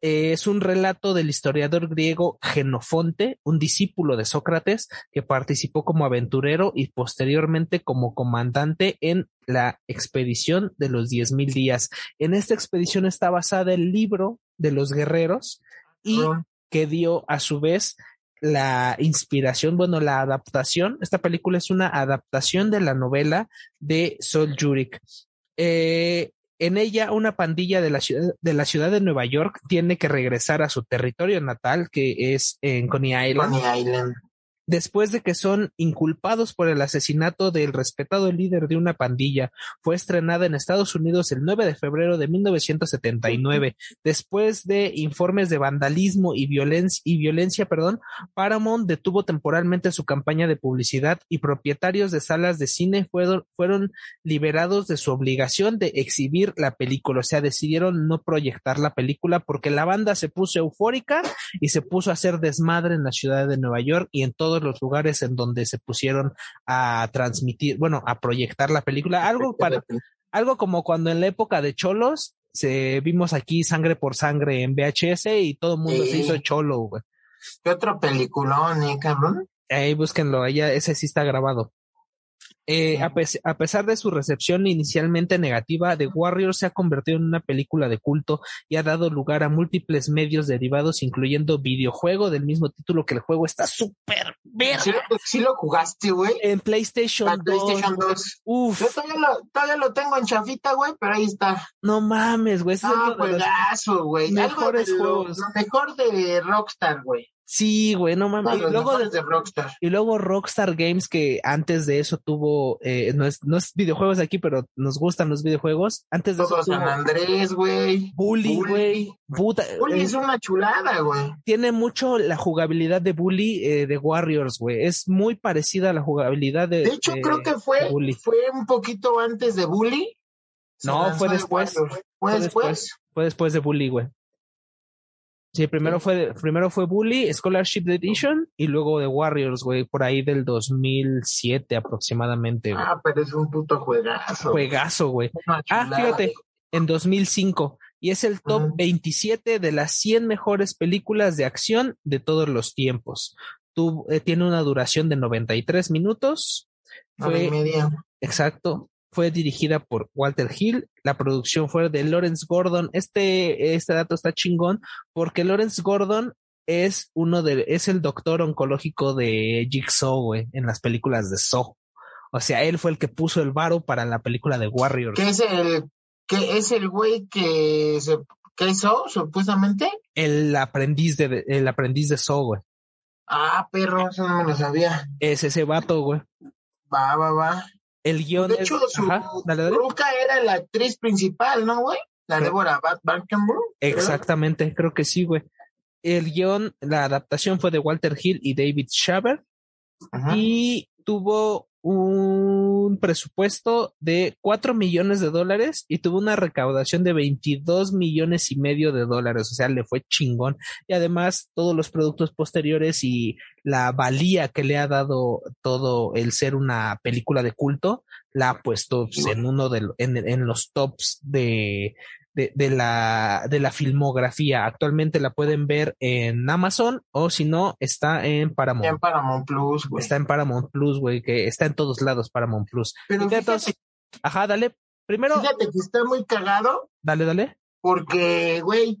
S3: Eh, es un relato del historiador griego Genofonte, un discípulo de Sócrates, que participó como aventurero y posteriormente como comandante en la expedición de los 10.000 días. En esta expedición está basada el libro de los guerreros y. que dio a su vez la inspiración, bueno, la adaptación. Esta película es una adaptación de la novela de Sol Yurik. Eh, en ella, una pandilla de la, ciudad, de la ciudad de Nueva York tiene que regresar a su territorio natal, que es en Coney Island,
S4: Coney Island.
S3: Después de que son inculpados por el asesinato del respetado líder de una pandilla. Fue estrenada en Estados Unidos el 9 de febrero de 1979. Después de informes de vandalismo y violencia, y violencia, perdón, Paramount detuvo temporalmente su campaña de publicidad y propietarios de salas de cine fueron, fueron liberados de su obligación de exhibir la película. O sea, decidieron no proyectar la película porque la banda se puso eufórica y se puso a hacer desmadre en la ciudad de Nueva York y en todos los lugares en donde se pusieron a transmitir, bueno, a proyectar la película. Algo para, algo como cuando en la época de Cholos se vimos aquí sangre por sangre en VHS y todo el mundo
S4: Sí.
S3: se hizo cholo, güey.
S4: ¿Qué otro peliculón, eh, cabrón?
S3: Ahí búsquenlo, ella, ese sí está grabado. Eh, a, pes- a pesar de su recepción inicialmente negativa, The Warrior se ha convertido en una película de culto y ha dado lugar a múltiples medios derivados, incluyendo videojuego del mismo título que el juego está súper verga.
S4: ¿Sí, lo- sí lo jugaste, güey?
S3: En PlayStation,
S4: La
S3: 2.
S4: PlayStation 2.
S3: Uf,
S4: Yo todavía lo, todavía lo tengo en chafita, güey, pero ahí está.
S3: no mames, güey.
S4: Ah, juegazo, güey. Algo
S3: mejores
S4: lo,
S3: juegos.
S4: lo mejor de Rockstar, güey.
S3: Sí, güey, no mames. Y luego,
S4: de Rockstar.
S3: y luego Rockstar Games, que antes de eso tuvo, eh, no, es, no es videojuegos aquí, pero nos gustan los videojuegos. Antes de
S4: Todo
S3: eso
S4: San
S3: tuvo
S4: Andrés, güey.
S3: Bully, güey.
S4: Bully
S3: eh,
S4: es una chulada, güey.
S3: tiene mucho la jugabilidad de Bully eh, de Warriors, güey. Es muy parecida a la jugabilidad de.
S4: De hecho,
S3: de-
S4: creo que fue, fue un poquito antes de Bully.
S3: No, fue
S4: de
S3: después.
S4: ¿Fue después.
S3: Fue después de Bully, güey. Sí, primero fue, primero fue Bully, Scholarship Edition, y luego de Warriors, güey, por ahí del 2007 aproximadamente, güey.
S4: Ah, pero es un puto juegazo.
S3: Juegazo, güey. Ah, fíjate, en 2005. Y es el top
S4: Ujú.
S3: 27 de las 100 mejores películas de acción de todos los tiempos. Eh, tiene una duración de 93 minutos.
S4: Hora y
S3: Fue,
S4: media.
S3: exacto, fue dirigida por Walter Hill. La producción fue de Lawrence Gordon. Este, este dato está chingón porque Lawrence Gordon es uno de, es el doctor oncológico de Jigsaw, güey, en las películas de Saw. O sea, él fue el que puso el varo para la película de Warriors.
S4: Que es el, que es el güey que se, que hizo, supuestamente.
S3: El aprendiz de, el aprendiz de Saw, güey.
S4: Ah, perro, eso no me lo sabía.
S3: Es ese vato, güey.
S4: Va, va, va.
S3: El guion
S4: De
S3: es-
S4: hecho, su
S3: Ajá, dale, dale.
S4: ruca era la actriz principal, ¿no, güey? La Bat Barkenburg.
S3: Exactamente, creo que sí, güey. El guion, la adaptación fue de Walter Hill y David Schaber
S4: Ajá.
S3: y tuvo un presupuesto de 4 millones de dólares y tuvo una recaudación de 22 millones y medio de dólares, o sea, le fue chingón. Y además, todos los productos posteriores y la valía que le ha dado todo el ser una película de culto, la ha puesto pues, en uno de en, en los tops de, de, de la, de la filmografía. Actualmente la pueden ver en Amazon o si no, está en Paramount.
S4: Ya en Paramount Plus, güey.
S3: Está en Paramount Plus, güey, que está en todos lados Paramount Plus.
S4: Pero fíjate,
S3: entonces- ajá, dale. Primero,
S4: fíjate que está muy cagado
S3: dale, dale.
S4: porque, güey,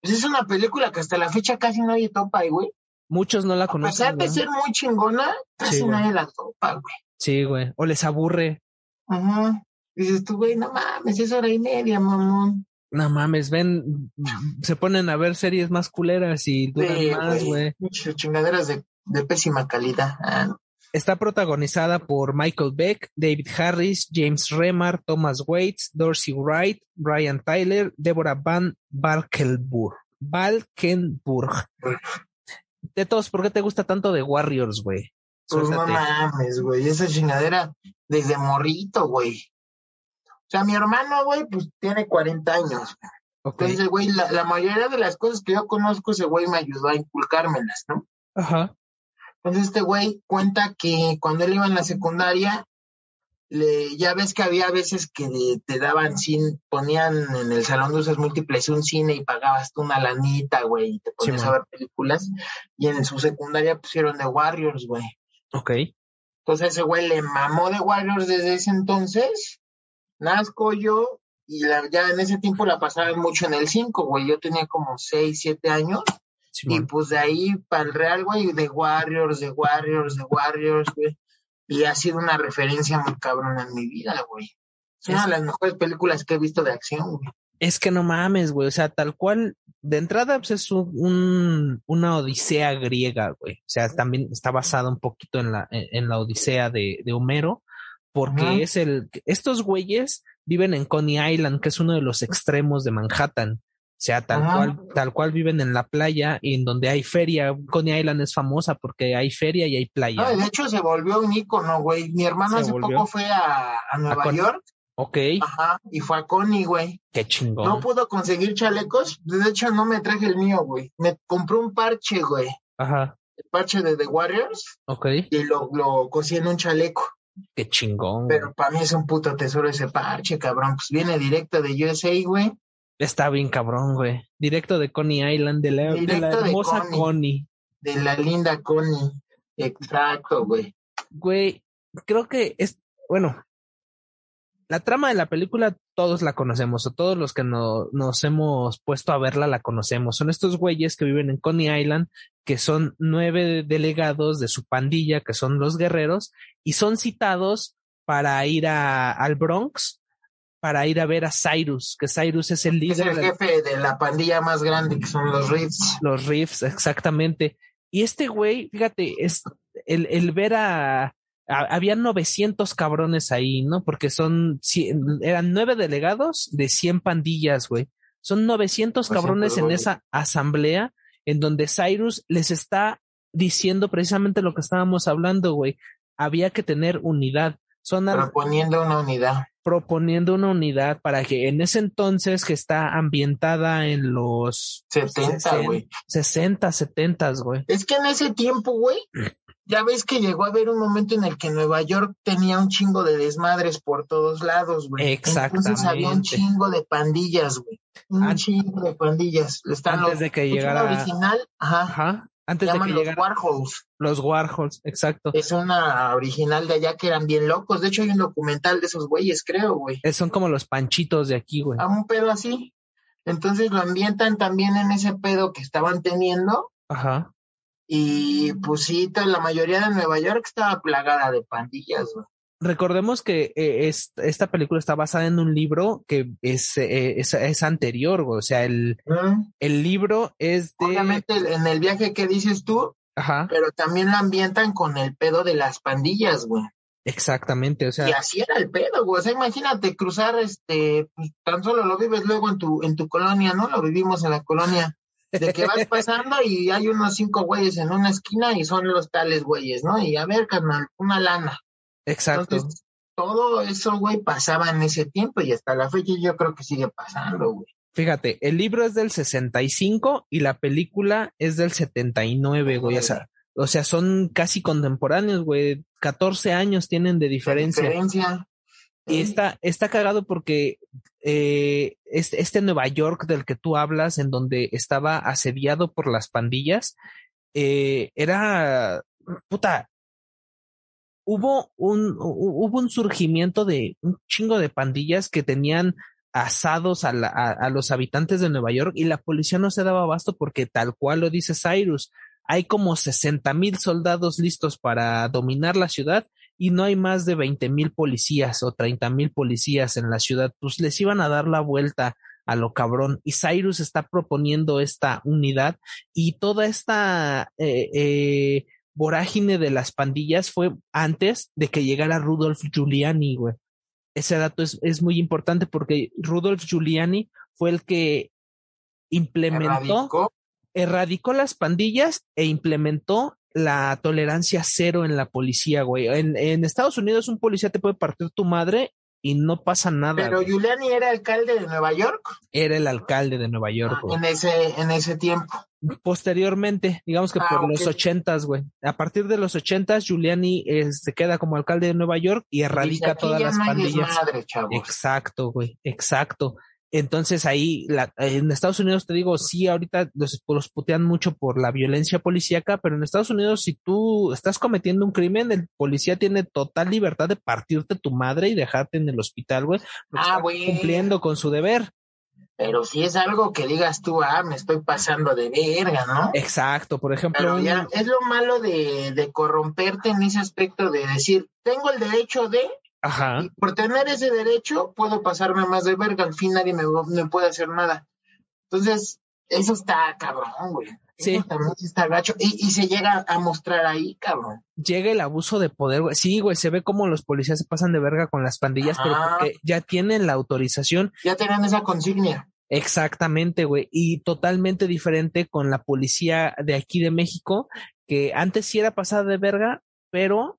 S4: pues es una película que hasta la fecha casi nadie topa, güey.
S3: Muchos no la
S4: A pesar
S3: conocen.
S4: de ser muy chingona, casi
S3: Sí,
S4: nadie la topa, güey.
S3: Sí, güey. O les aburre.
S4: Ajá. Dices tú, güey, no mames, es hora y media, mamón.
S3: No mames, ven, se ponen a ver series más culeras y duran
S4: Sí,
S3: más, güey.
S4: Chingaderas de, de pésima calidad. Ah.
S3: Está protagonizada por Michael Beck, David Harris, James Remar, Thomas Waits, Dorsey Wright, Brian Tyler, Deborah Van Valkenburg. Valkenburg. De todos, ¿por qué te gusta tanto de Warriors, güey?
S4: Pues no mames, güey, esa chingadera desde morrito, güey. O sea, mi hermano, güey, pues tiene 40 años.
S3: Ok.
S4: Entonces, güey, la, la mayoría de las cosas que yo conozco, ese güey me ayudó a inculcármelas, ¿no?
S3: Ajá.
S4: Entonces, este güey cuenta que cuando él iba en la secundaria, le, ya ves que había veces que de- te daban cine, ponían en el salón de usos múltiples un cine y pagabas tú una lanita, güey, y te ponías a ver películas. Y en su secundaria pusieron The Warriors, güey.
S3: Ok.
S4: Entonces ese güey le mamó de Warriors desde ese entonces. Nazco yo, y la- ya en ese tiempo la pasaban mucho en el 5, güey. Yo tenía como 6, 7 años. Y pues de ahí para el Real, güey, de Warriors, de Warriors, de Warriors, güey. Y ha sido una referencia muy cabrona en mi vida, güey. Es una de las mejores películas que he visto de acción, güey.
S3: Es que no mames, güey. O sea, tal cual, de entrada, pues es un, un- una odisea griega, güey. O sea, también está basada un poquito en la, en, en la odisea de, de Homero, porque es el, estos güeyes viven en Coney Island, que es uno de los extremos de Manhattan. O sea, tal
S4: Ajá.
S3: cual, tal cual viven en la playa y en donde hay feria. Coney Island es famosa porque hay feria y hay playa.
S4: No, de hecho se volvió un ícono, güey. Mi hermano
S3: Se
S4: hace
S3: volvió.
S4: poco fue a, a Nueva. York,
S3: Ok,
S4: ajá, y fue a Coney, güey.
S3: qué chingón.
S4: No pudo conseguir chalecos, de hecho no me traje el mío, güey. Me compré un parche, güey.
S3: Ajá,
S4: El parche de The Warriors
S3: ok,
S4: y lo, lo cosí en un chaleco.
S3: Qué chingón.
S4: Pero para mí es un puto tesoro ese parche, cabrón. Pues viene directo de USA, güey.
S3: Está bien cabrón, güey. Directo de Coney Island, de la, de
S4: de
S3: hermosa
S4: Coney.
S3: Coney.
S4: De la linda Connie. Exacto, güey.
S3: Güey, creo que es, bueno, la trama de la película todos la conocemos, o todos los que no, nos hemos puesto a verla la conocemos. Son estos güeyes que viven en Coney Island, que son nueve delegados de su pandilla, que son los guerreros, y son citados para ir a, al Bronx, para ir a ver a Cyrus, que Cyrus es el
S4: Es
S3: líder
S4: el
S3: del-
S4: jefe de la pandilla más grande que son los Reeds.
S3: los riffs, exactamente. Y este güey, fíjate, es el, el ver a- había 900 cabrones ahí, ¿no? Porque son, cien- eran nueve delegados de 100 pandillas, güey. Son 900 cabrones en esa asamblea en donde Cyrus les está diciendo precisamente lo que estábamos hablando, güey. Había que tener unidad. Son
S4: Proponiendo una unidad.
S3: Proponiendo una unidad para que en ese entonces que está ambientada en los
S4: 70, güey.
S3: 60, 70, güey.
S4: Es que en ese tiempo, güey, ya ves que llegó a haber un momento en el que Nueva York tenía un chingo de desmadres por todos lados, güey. Entonces había un
S3: Exactamente.
S4: chingo de pandillas, güey. Un
S3: An-
S4: chingo de pandillas. Están
S3: Antes
S4: los,
S3: de que llegara-
S4: original, ajá,
S3: Ajá. Antes de
S4: llaman
S3: que
S4: los
S3: llegaran
S4: Warhols.
S3: los Warhols, exacto.
S4: Es una original de allá que eran bien locos. De hecho, hay un documental de esos güeyes, creo, güey.
S3: Son como los panchitos de aquí, güey.
S4: A un pedo así. Entonces lo ambientan también en ese pedo que estaban teniendo.
S3: Ajá.
S4: Y pues sí, la mayoría de Nueva York estaba plagada de pandillas, güey.
S3: Recordemos que eh, es- esta película está basada en un libro que es, eh, es, es anterior. O sea, el,
S4: Mm.
S3: el libro es de.
S4: Obviamente en el viaje que dices tú,
S3: Ajá.
S4: pero también lo ambientan con el pedo de las pandillas, güey.
S3: Exactamente. O sea,
S4: y así era el pedo, güey. O sea, imagínate cruzar, este, pues, tan solo lo vives luego en tu, en tu colonia, ¿no? Lo vivimos en la colonia. De que vas pasando y hay unos cinco güeyes en una esquina y son los tales güeyes, ¿no? Y a ver, carnal, una lana.
S3: Exacto.
S4: Entonces, todo eso, güey, pasaba en ese tiempo y hasta la fecha yo creo que sigue pasando, güey.
S3: Fíjate, el libro es del 65 y la película es del 79, güey. O sea, o sea, son casi contemporáneos, güey. 14 años tienen de diferencia.
S4: Diferencia.
S3: Y está, está cagado porque eh, este, este Nueva York del que tú hablas, en donde estaba asediado por las pandillas, eh, era puta. Hubo un, hu- hubo un surgimiento de un chingo de pandillas que tenían asados a, la- a, a los habitantes de Nueva York y la policía no se daba abasto porque tal cual lo dice Cyrus, hay como 60 mil soldados listos para dominar la ciudad y no hay más de 20 mil policías o 30 mil policías en la ciudad, pues les iban a dar la vuelta a lo cabrón. Y Cyrus está proponiendo esta unidad y toda esta eh, eh, vorágine de las pandillas fue antes de que llegara Rudolf Giuliani, güey. Ese dato es, es muy importante porque Rudolf Giuliani fue el que implementó
S4: Erradicó.
S3: erradicó las pandillas e implementó la tolerancia cero en la policía, güey. En, en Estados Unidos un policía te puede partir tu madre y no pasa nada.
S4: Pero
S3: güey.
S4: Giuliani era alcalde de Nueva York
S3: Era el alcalde de Nueva York,
S4: ah, en ese, en ese tiempo.
S3: Posteriormente, digamos que
S4: Ah,
S3: por los ochentas, güey. A partir de los ochentas, Giuliani eh, se queda como alcalde de Nueva York y erradica
S4: "Aquí
S3: todas las pandillas. Exacto, güey, exacto. Entonces ahí, la, en Estados Unidos te digo, sí, ahorita los, los putean mucho por la violencia policíaca, pero en Estados Unidos, si tú estás cometiendo un crimen, el policía tiene total libertad de partirte tu madre y dejarte en el hospital, güey,
S4: Ah, güey.
S3: cumpliendo con su deber.
S4: Pero si es algo que digas tú, ah, me estoy pasando de verga, ¿no?
S3: Exacto, por ejemplo,
S4: Pero ya es lo malo de, de corromperte en ese aspecto de decir, tengo el derecho de,
S3: ajá,
S4: y por tener ese derecho puedo pasarme más de verga, al fin nadie me, me puede hacer nada. Entonces, eso está cabrón, güey.
S3: Sí.
S4: Eso también sí está gacho. Y, y se llega a mostrar ahí, cabrón.
S3: llega el abuso de poder, güey. Sí, güey, se ve como los policías se pasan de verga con las pandillas, pero porque ya tienen la autorización
S4: Ya tenían esa consignia.
S3: exactamente, güey, y totalmente diferente con la policía de aquí de México, que antes sí era pasada de verga, pero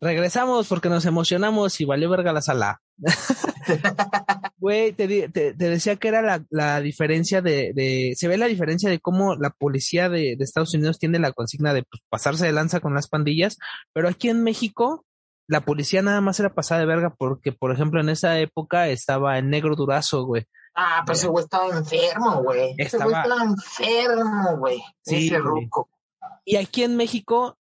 S3: regresamos porque nos emocionamos y valió verga la sala. Güey, te, te, te decía que era la, la diferencia de, de, se ve la diferencia de cómo la policía de, de Estados Unidos tiene la consigna de pues, pasarse de lanza con las pandillas, pero aquí en México la policía nada más era pasada de verga porque, por ejemplo, en esa época estaba el negro durazo, güey.
S4: Ah, pero ese güey estaba enfermo, güey. Ese güey
S3: Estaba-
S4: enfermo, güey.
S3: Sí,
S4: ese ruco.
S3: Y aquí en México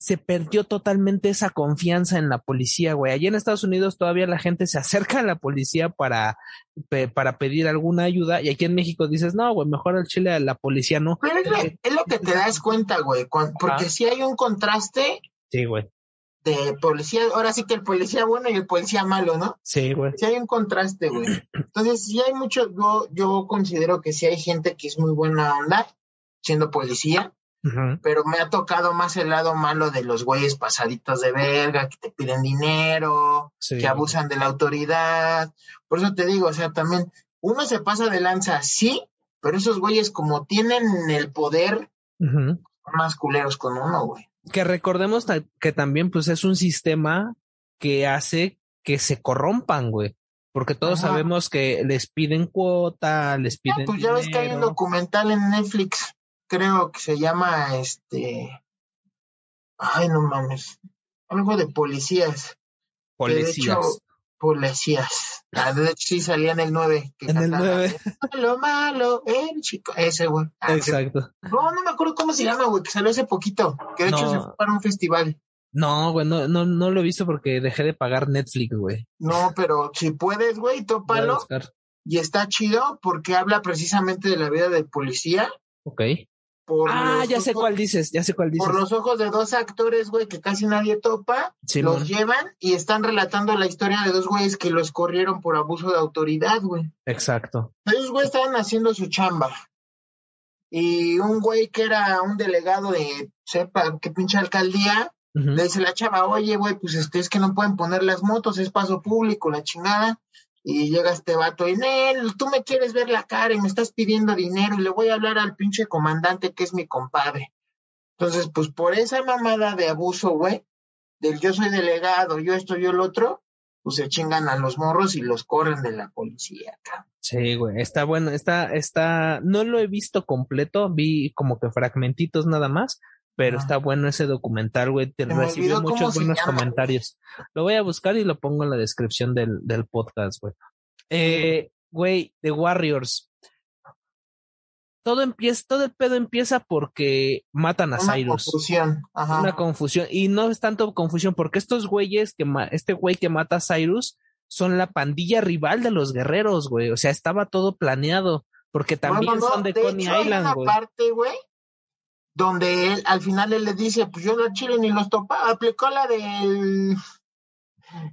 S3: se perdió totalmente esa confianza en la policía, güey. Allí en Estados Unidos todavía la gente se acerca a la policía para, pe- para pedir alguna ayuda y aquí en México dices, no, güey, mejor al chile a la policía no.
S4: Pero es lo, es lo que te das cuenta, güey. Porque si hay un contraste
S3: Sí, güey.
S4: de policía, ahora sí que el policía bueno y el policía malo, ¿no?
S3: Sí, güey.
S4: Sí hay un contraste, güey. Entonces, sí hay mucho, yo, yo considero que sí hay gente que es muy buena onda siendo policía, Pero me ha tocado más el lado malo de los güeyes pasaditos de verga, que te piden dinero,
S3: Sí.
S4: que abusan de la autoridad. Por eso te digo, o sea, también uno se pasa de lanza, sí, pero esos güeyes como tienen el poder, son más culeros con uno, güey.
S3: Que recordemos que también pues es un sistema que hace que se corrompan, güey. Porque todos
S4: Ajá.
S3: sabemos que les piden cuota, les
S4: Ah,
S3: piden
S4: pues ya ves que hay un documental en Netflix, creo que se llama este. Ay, no mames. Algo de policías. que de hecho,
S3: Policías.
S4: policías. Ah, de hecho, sí salía en el 9. Que
S3: En el
S4: cantaba,
S3: 9.
S4: Malo, malo, el chico. Ese, güey. Ah,
S3: Exacto.
S4: No, no me acuerdo cómo se llama, güey, que salió hace poquito. Que de hecho se fue para un festival.
S3: No, güey, no, no, no lo he visto porque dejé de pagar Netflix, güey.
S4: No, pero si puedes, güey, tópalo. Y está chido porque habla precisamente de la vida del policía.
S3: Ok.
S4: Por
S3: Ah, ya sé cuál dices, ya sé cuál dices.
S4: por los ojos de dos actores, güey, que casi nadie topa, los llevan y están relatando la historia de dos güeyes que los corrieron por abuso de autoridad, güey.
S3: Exacto.
S4: Esos güeyes estaban haciendo su chamba. Y un güey que era un delegado de, sepa, qué pinche alcaldía, le dice la chava, oye, güey, pues este, es que no pueden poner las motos, es paso público, la chingada. Y llega este vato y, Nel, tú me quieres ver la cara y me estás pidiendo dinero y le voy a hablar al pinche comandante que es mi compadre. Entonces, pues por esa mamada de abuso, güey, del yo soy delegado, yo esto, yo el otro, pues se chingan a los morros y los corren de la policía, cabrón.
S3: Sí, güey, está bueno, está, está, no lo he visto completo, vi como que fragmentitos nada más, pero
S4: Ah.
S3: está bueno ese documental, güey, te recibió muchos buenos comentarios. Lo voy a buscar y lo pongo en la descripción del, del podcast, güey. Eh, güey, The Warriors. Todo empieza, todo el pedo empieza porque matan a
S4: Una
S3: Cyrus.
S4: confusión, ajá.
S3: Una confusión. Y no es tanto confusión, porque estos güeyes que este güey que mata a Cyrus son la pandilla rival de los guerreros, güey. O sea, estaba todo planeado. Porque también
S4: No, no, no,
S3: son de,
S4: de
S3: Coney
S4: hecho, hay
S3: Island,
S4: una
S3: güey.
S4: parte, güey, donde él, al final él le dice, pues yo la chile ni los topa, aplicó la del,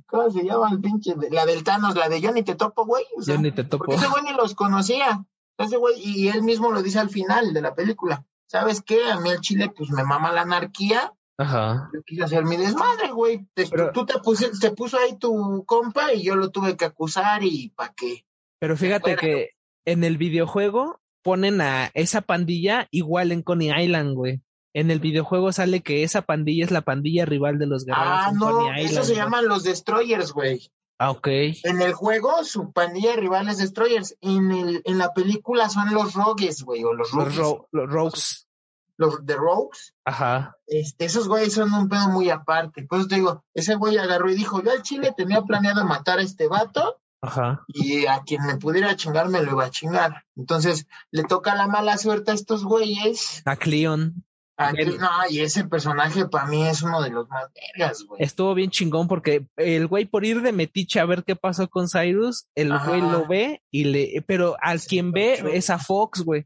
S4: ¿cómo se llama el pinche? La del Thanos, la de yo ni te topo, güey. o sea,
S3: Yo ni te topo.
S4: Porque ese güey ni los conocía. Ese güey, y él mismo lo dice al final de la película. ¿Sabes qué? A mí el chile, pues me mama la anarquía.
S3: Ajá.
S4: Yo quise hacer mi desmadre, güey.
S3: Pero-
S4: tú te, puse, te puso ahí tu compa y yo lo tuve que acusar y ¿para qué?
S3: Pero fíjate
S4: Fuera.
S3: que en el videojuego ponen a esa pandilla igual en Coney Island, güey. En el videojuego sale que esa pandilla es la pandilla rival de los guerreros
S4: Ah,
S3: en
S4: no,
S3: Coney Island.
S4: eso se
S3: güey.
S4: llaman los Destroyers, güey.
S3: Ah, ok.
S4: En el juego, su pandilla de rivales Destroyers. En, el, en la película son los Rogues, güey, o los
S3: Los,
S4: Rogues.
S3: ro- los Rogues.
S4: Los de Rogues.
S3: Ajá.
S4: Este, esos güeyes son un pedo muy aparte. Pues te digo, ese güey agarró y dijo, yo al chile tenía planeado matar a este vato
S3: Ajá.
S4: y a quien me pudiera chingar me lo iba a chingar. Entonces, le toca la mala suerte a estos güeyes.
S3: A Cleon.
S4: A que- no, y ese personaje para mí es uno de los más vergas, güey.
S3: Estuvo bien chingón porque el güey por ir de metiche a ver qué pasó con Cyrus, el
S4: Ajá.
S3: güey lo ve y le, pero al quien ve
S4: chulo.
S3: es a Fox, güey.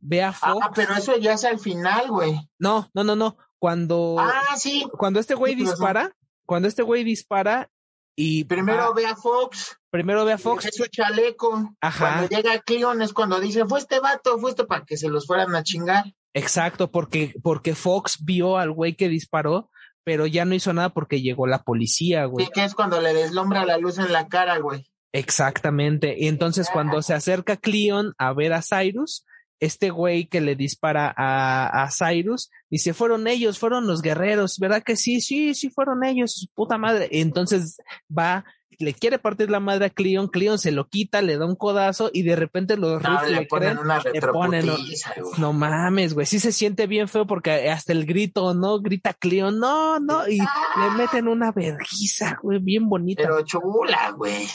S3: Ve a Fox.
S4: Ah, pero eso ya es al final, güey.
S3: No, no, no, no. Cuando,
S4: Ah, sí.
S3: cuando este güey
S4: sí,
S3: dispara, cuando este güey dispara y
S4: Primero ve a Fox,
S3: primero ve a
S4: Fox.
S3: Fox,
S4: su chaleco.
S3: Ajá.
S4: Cuando llega Cleon es cuando dice, fue este vato, fue este para que se los fueran a chingar.
S3: exacto, porque, porque Fox vio al güey que disparó, pero ya no hizo nada porque llegó la policía, güey.
S4: Sí, que es cuando le deslumbra la luz en la cara, güey.
S3: Exactamente. Y entonces cuando se acerca Cleon a ver a Cyrus, este güey que le dispara a, a Cyrus, dice, fueron ellos, fueron los guerreros, ¿verdad que sí? Sí, sí, fueron ellos, su puta madre. Entonces va, le quiere partir la madre a Cleon, Cleon se lo quita, le da un codazo y de repente los
S4: No, le
S3: le
S4: ponen
S3: creen,
S4: una
S3: le ponen, no mames, güey, sí se siente bien feo porque hasta el grito, ¿no? Grita Cleon, no, no, y le meten una verguiza, güey, bien bonita.
S4: Pero chula, güey.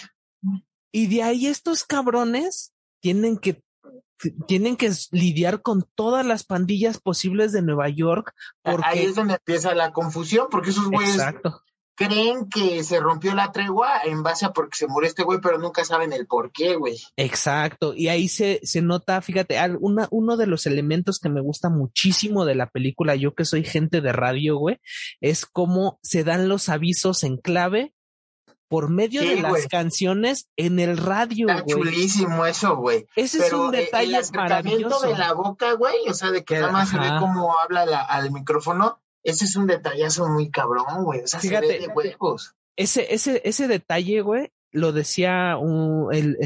S3: Y de ahí estos cabrones tienen que tienen que lidiar con todas las pandillas posibles de Nueva York porque
S4: Ahí es donde empieza la confusión, porque esos güeyes
S3: exacto,
S4: creen que se rompió la tregua en base a porque se murió este güey, pero nunca saben el por qué, güey.
S3: exacto. Y ahí se, se nota, fíjate, una, uno de los elementos que me gusta muchísimo de la película, yo que soy gente de radio, güey, es cómo se dan los avisos en clave por medio
S4: Sí,
S3: de las canciones en el radio,
S4: Está
S3: güey.
S4: chulísimo eso, güey.
S3: Ese es
S4: Pero
S3: un
S4: eh,
S3: detalle
S4: el
S3: maravilloso.
S4: de la boca, güey, o sea, de que nada más se ve
S3: ajá.
S4: cómo habla la- al micrófono, ese es un detallazo muy cabrón, güey. O sea,
S3: Fíjate,
S4: se ve de huevos.
S3: ese, ese, ese detalle, güey, lo decía un, el,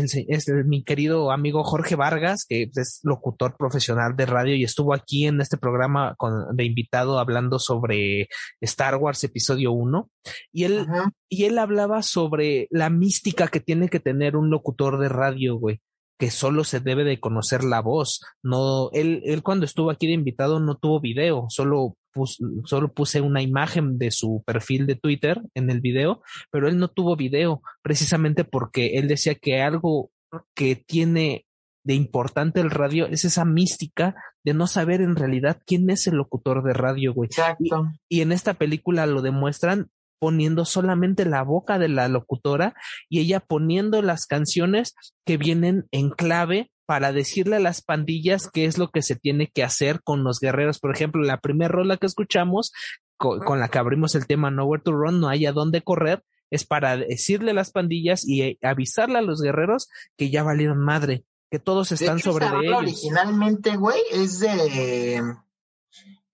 S3: mi querido amigo Jorge Vargas, que es locutor profesional de radio y estuvo aquí en este programa con, de invitado hablando sobre Star Wars episodio 1. Y él,
S4: Ajá.
S3: y él hablaba sobre la mística que tiene que tener un locutor de radio, güey, que solo se debe de conocer la voz. No, él, él cuando estuvo aquí de invitado no tuvo video, solo pus- solo puse una imagen de su perfil de Twitter en el video, pero él no tuvo video precisamente porque él decía que algo que tiene de importante el radio es esa mística de no saber en realidad quién es el locutor de radio, güey.
S4: Exacto.
S3: Y en esta película lo demuestran poniendo solamente la boca de la locutora y ella poniendo las canciones que vienen en clave para decirle a las pandillas qué es lo que se tiene que hacer con los guerreros. Por ejemplo, la primera rola que escuchamos, co- con, la que abrimos el tema Nowhere to Run, no hay a dónde correr, es para decirle a las pandillas y eh, avisarle a los guerreros que ya valieron madre, que todos
S4: De
S3: están
S4: hecho,
S3: sobre
S4: esa
S3: de
S4: rola
S3: ellos.
S4: originalmente, güey, es de...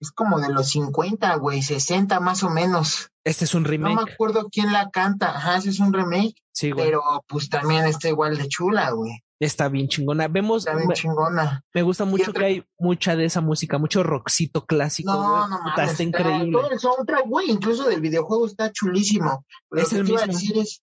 S4: Es como de los 50, güey, 60 más o menos.
S3: Este es un
S4: No me
S3: remake.
S4: acuerdo quién la canta. Ajá, ese es un remake,
S3: Sí, güey.
S4: pero pues también está igual de chula, güey.
S3: Está bien chingona. Vemos,
S4: Está bien
S3: me,
S4: chingona.
S3: me gusta mucho que hay mucha de esa música, mucho rockcito clásico.
S4: No, no
S3: Puta,
S4: mames.
S3: está increíble.
S4: Todo el soundtrack, güey, incluso del videojuego está chulísimo. Lo
S3: Es
S4: que
S3: el
S4: te iba a decir es,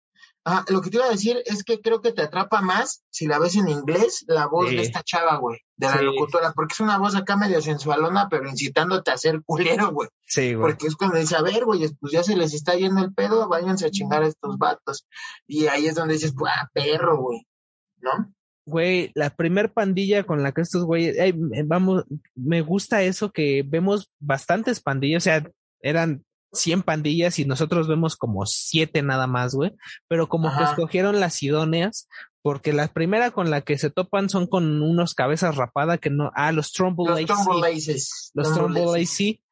S4: ah, lo que te iba a decir es que creo que te atrapa más si la ves en inglés, la voz
S3: Sí.
S4: de esta chava, güey, de la
S3: Sí.
S4: locutora, porque es una voz acá medio sensualona, pero incitándote a ser culero, güey.
S3: Sí, güey.
S4: Porque es cuando dice, a ver, güey, pues ya se les está yendo el pedo, váyanse a chingar a estos vatos. Y ahí es donde dices, ah, perro, güey, ¿no?
S3: Güey, la primer pandilla con la que estos güeyes, ay, me- vamos, me gusta eso que vemos bastantes pandillas, o sea, eran 100 pandillas y nosotros vemos como 7 nada más, güey, pero como que escogieron las idóneas, porque la primera con la que se topan son con unos cabezas rapadas que no, ah, los Trumbull
S4: Los. Trumbull Aces.
S3: los
S4: Trumbull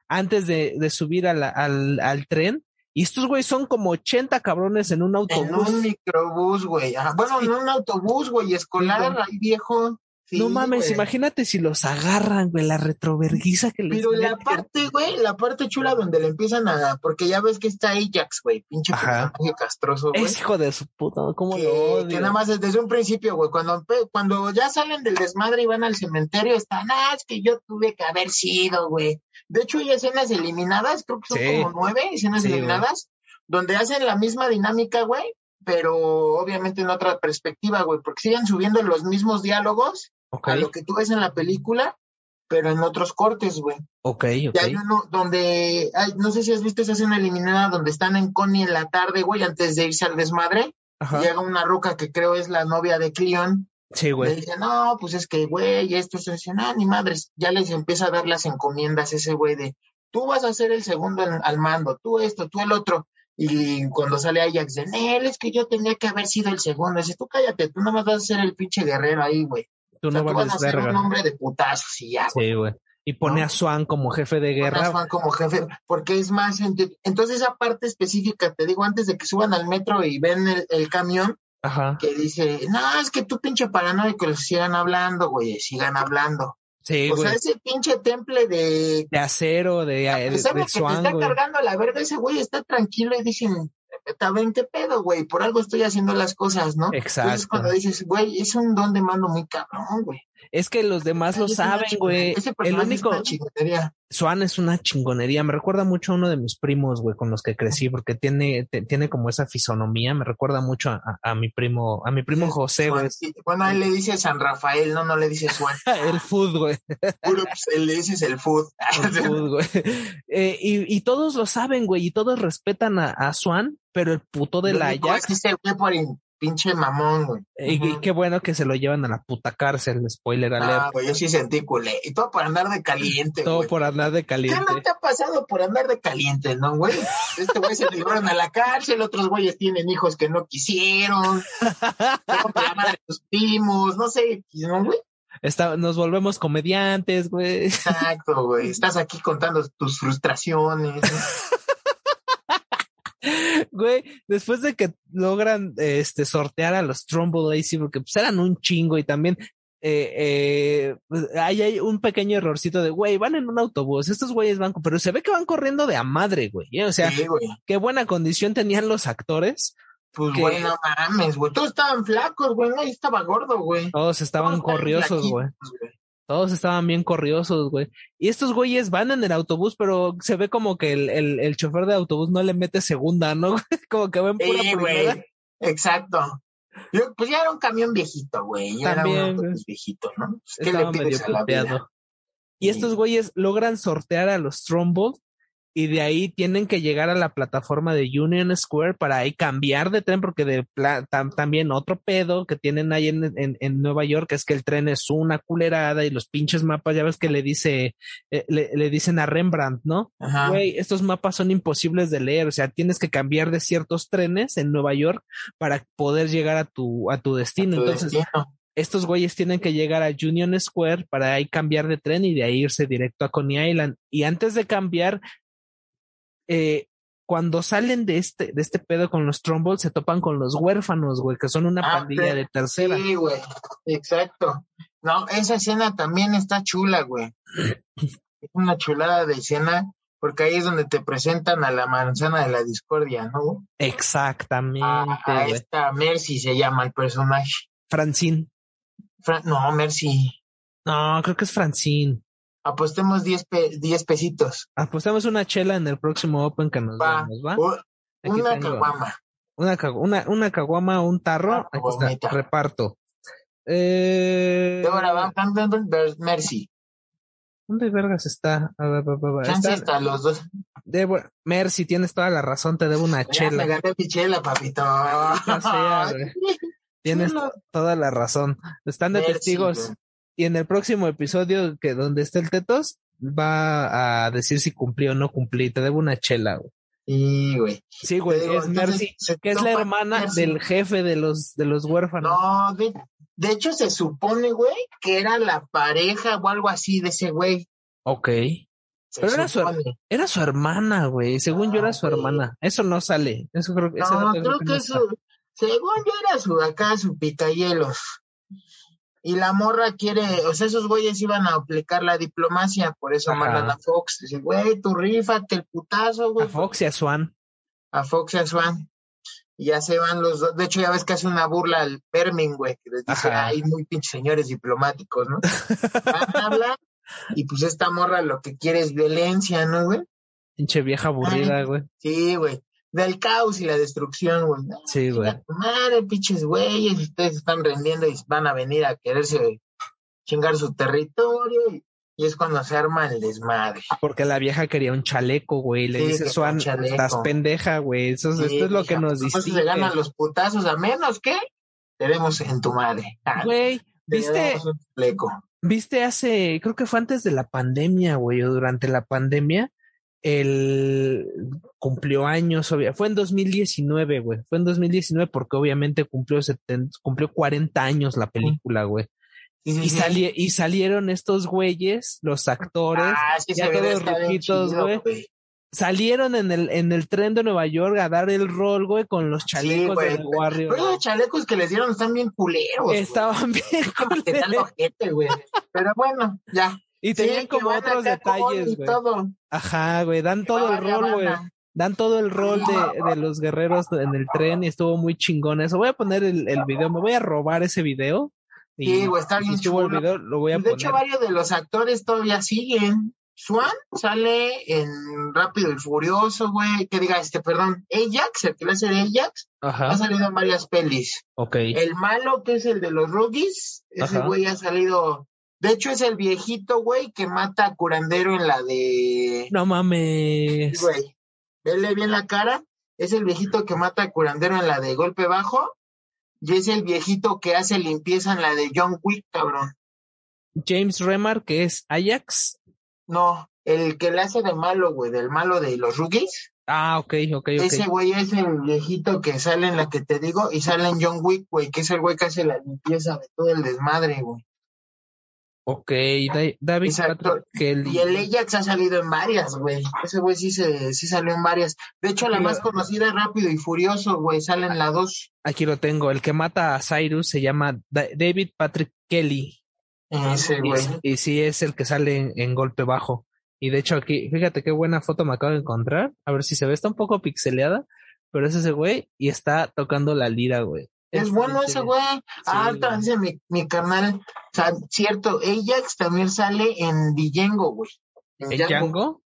S3: antes de, de subir a la- al, al tren. Y estos güeyes son como 80 cabrones en un
S4: En
S3: autobús.
S4: un microbús, güey. Bueno, en un autobús, güey, escolar,
S3: güey.
S4: ahí viejo. Sí,
S3: no mames,
S4: güey.
S3: imagínate si los agarran, güey, la retroverguiza que les
S4: Pero la parte, güey, la parte chula donde le empiezan a... Porque ya ves que está Ajax, güey, pinche personaje castroso, güey.
S3: Es hijo de su puta, ¿cómo lo
S4: Que,
S3: odio?
S4: que nada más desde un principio, güey, cuando, cuando ya salen del desmadre y van al cementerio, están, ah, es que yo tuve que haber sido, güey. De hecho, hay escenas eliminadas, creo que son
S3: Sí.
S4: como nueve escenas
S3: Sí, güey.
S4: eliminadas, donde hacen la misma dinámica, güey, pero obviamente en otra perspectiva, güey, porque siguen subiendo los mismos diálogos A lo que tú ves en la película, pero en otros cortes, güey.
S3: ok,
S4: Y
S3: ok.
S4: hay uno donde, ay, no sé si has visto esa escena eliminada donde están en Connie en la tarde, güey, antes de irse al desmadre.
S3: Ajá.
S4: Llega una ruca que creo es la novia de Cleon.
S3: Sí,
S4: Le
S3: güey.
S4: dice, no, pues es que, güey, esto es eso. No, ni madres. Ya les empieza a dar las encomiendas ese güey de, tú vas a ser el segundo en- al mando, tú esto, tú el otro. Y cuando sale Ajax de, Nel, es que yo tenía que haber sido el segundo. Dice, tú cállate, tú nomás vas a ser el pinche guerrero ahí, güey.
S3: Tú
S4: O sea,
S3: no
S4: tú vas a ser un
S3: verga.
S4: hombre de putazos y ya, güey.
S3: Sí, güey. Y pone
S4: ¿No?
S3: a Swan como jefe de
S4: Pon a
S3: guerra.
S4: Juan como jefe, porque es más, ent- entonces esa parte específica, te digo, antes de que suban al metro y ven el, el camión,
S3: Ajá.
S4: que dice, no, es que tú pinche paranoico, les sigan hablando, güey, sigan hablando.
S3: Sí,
S4: o
S3: güey.
S4: sea, ese pinche temple de,
S3: De acero, de,
S4: a
S3: de,
S4: pesar de
S3: de
S4: que te
S3: Swan,
S4: está
S3: güey.
S4: cargando la verga, ese güey está tranquilo y dicen, también qué pedo, güey, por algo estoy haciendo las cosas, ¿no?
S3: Exacto.
S4: Entonces cuando dices, güey, es un don de mando muy cabrón, güey.
S3: Es que los demás lo saben, güey. El único. Swan es una chingonería. Me recuerda mucho a uno de mis primos, güey, con los que crecí, porque tiene, te- tiene como esa fisonomía. Me recuerda mucho a, a- a mi primo, a mi primo José, güey.
S4: Bueno, a él le dice San Rafael, no, no le dice Juan.
S3: El food, güey.
S4: Él le dices el food.
S3: El food, güey. Eh, y, y todos lo saben, güey, y todos respetan a, a Swan, pero el puto de la Ajax,
S4: es ese güey por pinche mamón, güey.
S3: y, qué bueno que se lo llevan a la puta cárcel, spoiler
S4: Ah,
S3: alert.
S4: güey, yo sí sentí culé. Y todo por andar de caliente,
S3: Todo
S4: güey.
S3: por andar de
S4: ¿Qué
S3: caliente.
S4: no te ha pasado por andar de caliente, no, güey? Este güey se lo llevaron a la cárcel, otros güeyes tienen hijos que no quisieron, la madre de tus primos, no sé, ¿no, güey?
S3: Está, nos volvemos comediantes, güey.
S4: Exacto, güey. Estás aquí contando tus frustraciones.
S3: Güey, después de que logran este sortear a los Trumbull AC, porque pues eran un chingo y también eh, eh, pues, ahí hay un pequeño errorcito de, güey, van en un autobús, estos güeyes van, pero se ve que van corriendo de a madre, güey. ¿eh? O sea,
S4: sí, güey.
S3: qué buena condición tenían los actores.
S4: Pues,
S3: que-
S4: güey, no mames, güey. Todos estaban flacos, güey. Yo estaba gordo, güey.
S3: Todos estaban
S4: Todos
S3: corriosos, güey.
S4: güey.
S3: Todos estaban bien corriosos, güey. Y estos güeyes van en el autobús, pero se ve como que el, el, el chofer de autobús no le mete segunda, ¿no? como que va en pura
S4: Sí, güey. Exacto. Yo, pues ya era un camión viejito, güey. Ya
S3: También,
S4: era un autobús viejito, ¿no? Pues, ¿Qué le pides a la vida?
S3: Y
S4: Sí.
S3: estos güeyes logran sortear a los Trumbull y de ahí tienen que llegar a la plataforma de Union Square para ahí cambiar de tren porque de tam- también otro pedo que tienen ahí en, en, en Nueva York es que el tren es una culerada y los pinches mapas, ya ves que le dice, eh, le, le dicen a Rembrandt, ¿no? Güey, estos mapas son imposibles de leer, o sea, tienes que cambiar de ciertos trenes en Nueva York para poder llegar a tu, a tu destino.
S4: Tu
S3: Entonces,
S4: destino.
S3: estos güeyes tienen que llegar a Union Square para ahí cambiar de tren y de ahí irse directo a Coney Island. Y antes de cambiar, eh, cuando salen de este, de este pedo con los Trumbull, se topan con los huérfanos, güey, que son una
S4: Ah,
S3: pandilla de tercera.
S4: Sí, güey. Exacto. No, esa escena también está chula, güey. Es una chulada de escena porque ahí es donde te presentan a la manzana de la discordia, ¿no?
S3: Exactamente,
S4: A, esta Mercy se llama el personaje.
S3: Francine.
S4: Fra- no, Mercy.
S3: No, creo que es Francine.
S4: Apostemos 10 pe- 10 pesitos.
S3: Apostamos una chela en el próximo Open que nos
S4: Va.
S3: vemos, ¿va?
S4: Una caguama.
S3: Una, una, una caguama, un tarro. Aquí está, reparto. Eh,
S4: Ahora va cantando Mercy.
S3: ¿Dónde vergas está? A ver, Está-
S4: hasta los dos.
S3: debo, Mercy, tienes toda la razón, te debo una
S4: Ya me
S3: chela.
S4: gané mi chela, papito.
S3: Sea. Tienes toda la razón. Están de
S4: Mercy,
S3: testigos. Y en el próximo episodio, que donde esté el tetos, va a decir si cumplí o no cumplí. Te debo una chela, güey.
S4: Sí, güey.
S3: Sí, güey,
S4: digo,
S3: es Mercy, que es la hermana
S4: Mercy.
S3: del jefe de los, de los huérfanos.
S4: No, de, de hecho se supone, güey, que era la pareja o algo así de ese güey.
S3: Ok.
S4: Se
S3: Pero era su-. Era su hermana, güey. Según yo era su
S4: Ah, güey.
S3: hermana. Eso no sale. Eso creo que
S4: No, creo que
S3: está.
S4: eso, según yo era su acá, su picahielos. Y la morra quiere, o sea, esos güeyes iban a aplicar la diplomacia, por eso
S3: Ajá.
S4: mandan a Fox. Dice, güey, tú rífate el putazo, güey.
S3: A Fox y a Swan.
S4: A Fox y a Swan. Y ya se van los dos. De hecho, ya ves que hace una burla al Permin, güey, que les dice,
S3: Ajá.
S4: ay, muy pinches señores diplomáticos, ¿no? Van a hablar, y pues esta morra lo que quiere es violencia, ¿no, güey?
S3: Pinche vieja aburrida, güey.
S4: Sí, güey. Del caos y la destrucción, güey.
S3: Sí, güey.
S4: Madre, pinches güeyes, ustedes están rendiendo y van a venir a quererse chingar su territorio y, y es cuando se arma el desmadre.
S3: Porque la vieja quería un chaleco, güey. Le
S4: Sí,
S3: dice
S4: chaleco.
S3: estás pendeja, güey. Eso,
S4: Sí,
S3: esto es lo que
S4: hija,
S3: nos
S4: eso
S3: distingue.
S4: se ganan los putazos, a menos que tenemos en tu madre. Ah,
S3: Güey,
S4: te
S3: ¿viste,
S4: damos un chaleco.
S3: viste hace, creo que fue antes de la pandemia, güey, o durante la pandemia, el cumplió años, obvia- fue en 2019, güey, fue en 2019 porque obviamente cumplió, 70 cumplió 40 años la película, güey.
S4: Sí, sí,
S3: Y,
S4: sí.
S3: sali- y salieron estos güeyes, los actores,
S4: Ah, que
S3: ya todos
S4: bien
S3: ruquitos, güey. salieron en el, en el tren de Nueva York a dar el rol, güey, con los chalecos
S4: güey.
S3: de Warrior.
S4: Pero los chalecos que les dieron están bien culeros.
S3: Estaban bien
S4: que tal
S3: culeros.
S4: Pero bueno, ya.
S3: Y tenían
S4: Sí,
S3: como otros detalles, güey. Ajá, güey, dan todo el rol, güey. Dan todo el rol de, de los guerreros en el tren y estuvo muy chingón eso. Voy a poner el, el video, me voy a robar ese video. Y
S4: Sí, güey, está
S3: si el video, lo voy a
S4: de
S3: poner.
S4: hecho, varios de los actores todavía siguen. Swan sale en Rápido y Furioso, güey. Que diga, este, perdón, Ajax, el que le hace de Ajax, ha salido en varias pelis.
S3: ok.
S4: El malo, que es el de los rookies, ese güey ha salido. De hecho, es el viejito, güey, que mata a Curandero en la de.
S3: No mames.
S4: Güey, vele bien la cara. Es el viejito que mata a Curandero en la de Golpe Bajo. Y es el viejito que hace limpieza en la de John Wick, cabrón.
S3: James Remar, que es Ajax.
S4: No, el que le hace de malo, güey, del malo de los rookies.
S3: Ah, ok, ok, ok.
S4: Ese güey es el viejito que sale en la que te digo y sale en John Wick, güey, que es el güey que hace la limpieza de todo el desmadre, güey.
S3: Ok, Da- David
S4: Exacto.
S3: Patrick Kelly.
S4: Y el Ajax ha salido en varias, güey. Ese güey sí, se, sí salió en varias. De hecho, la
S3: Pero-
S4: más conocida es Rápido y Furioso, güey. Sale en la 2.
S3: Aquí lo tengo. El que mata a Cyrus se llama Da- David Patrick Kelly.
S4: Ese,
S3: Y,
S4: güey.
S3: y sí es el que sale en, en golpe bajo. Y de hecho aquí, fíjate qué buena foto me acabo de encontrar. A ver si se ve, está un poco pixeleada, pero es ese güey y está tocando la lira, güey.
S4: Es bueno ese güey. Ah, ahorita
S3: güey.
S4: dice mi, mi carnal. O sea, cierto, Ajax también sale en Django, güey. En
S3: ¿En Django?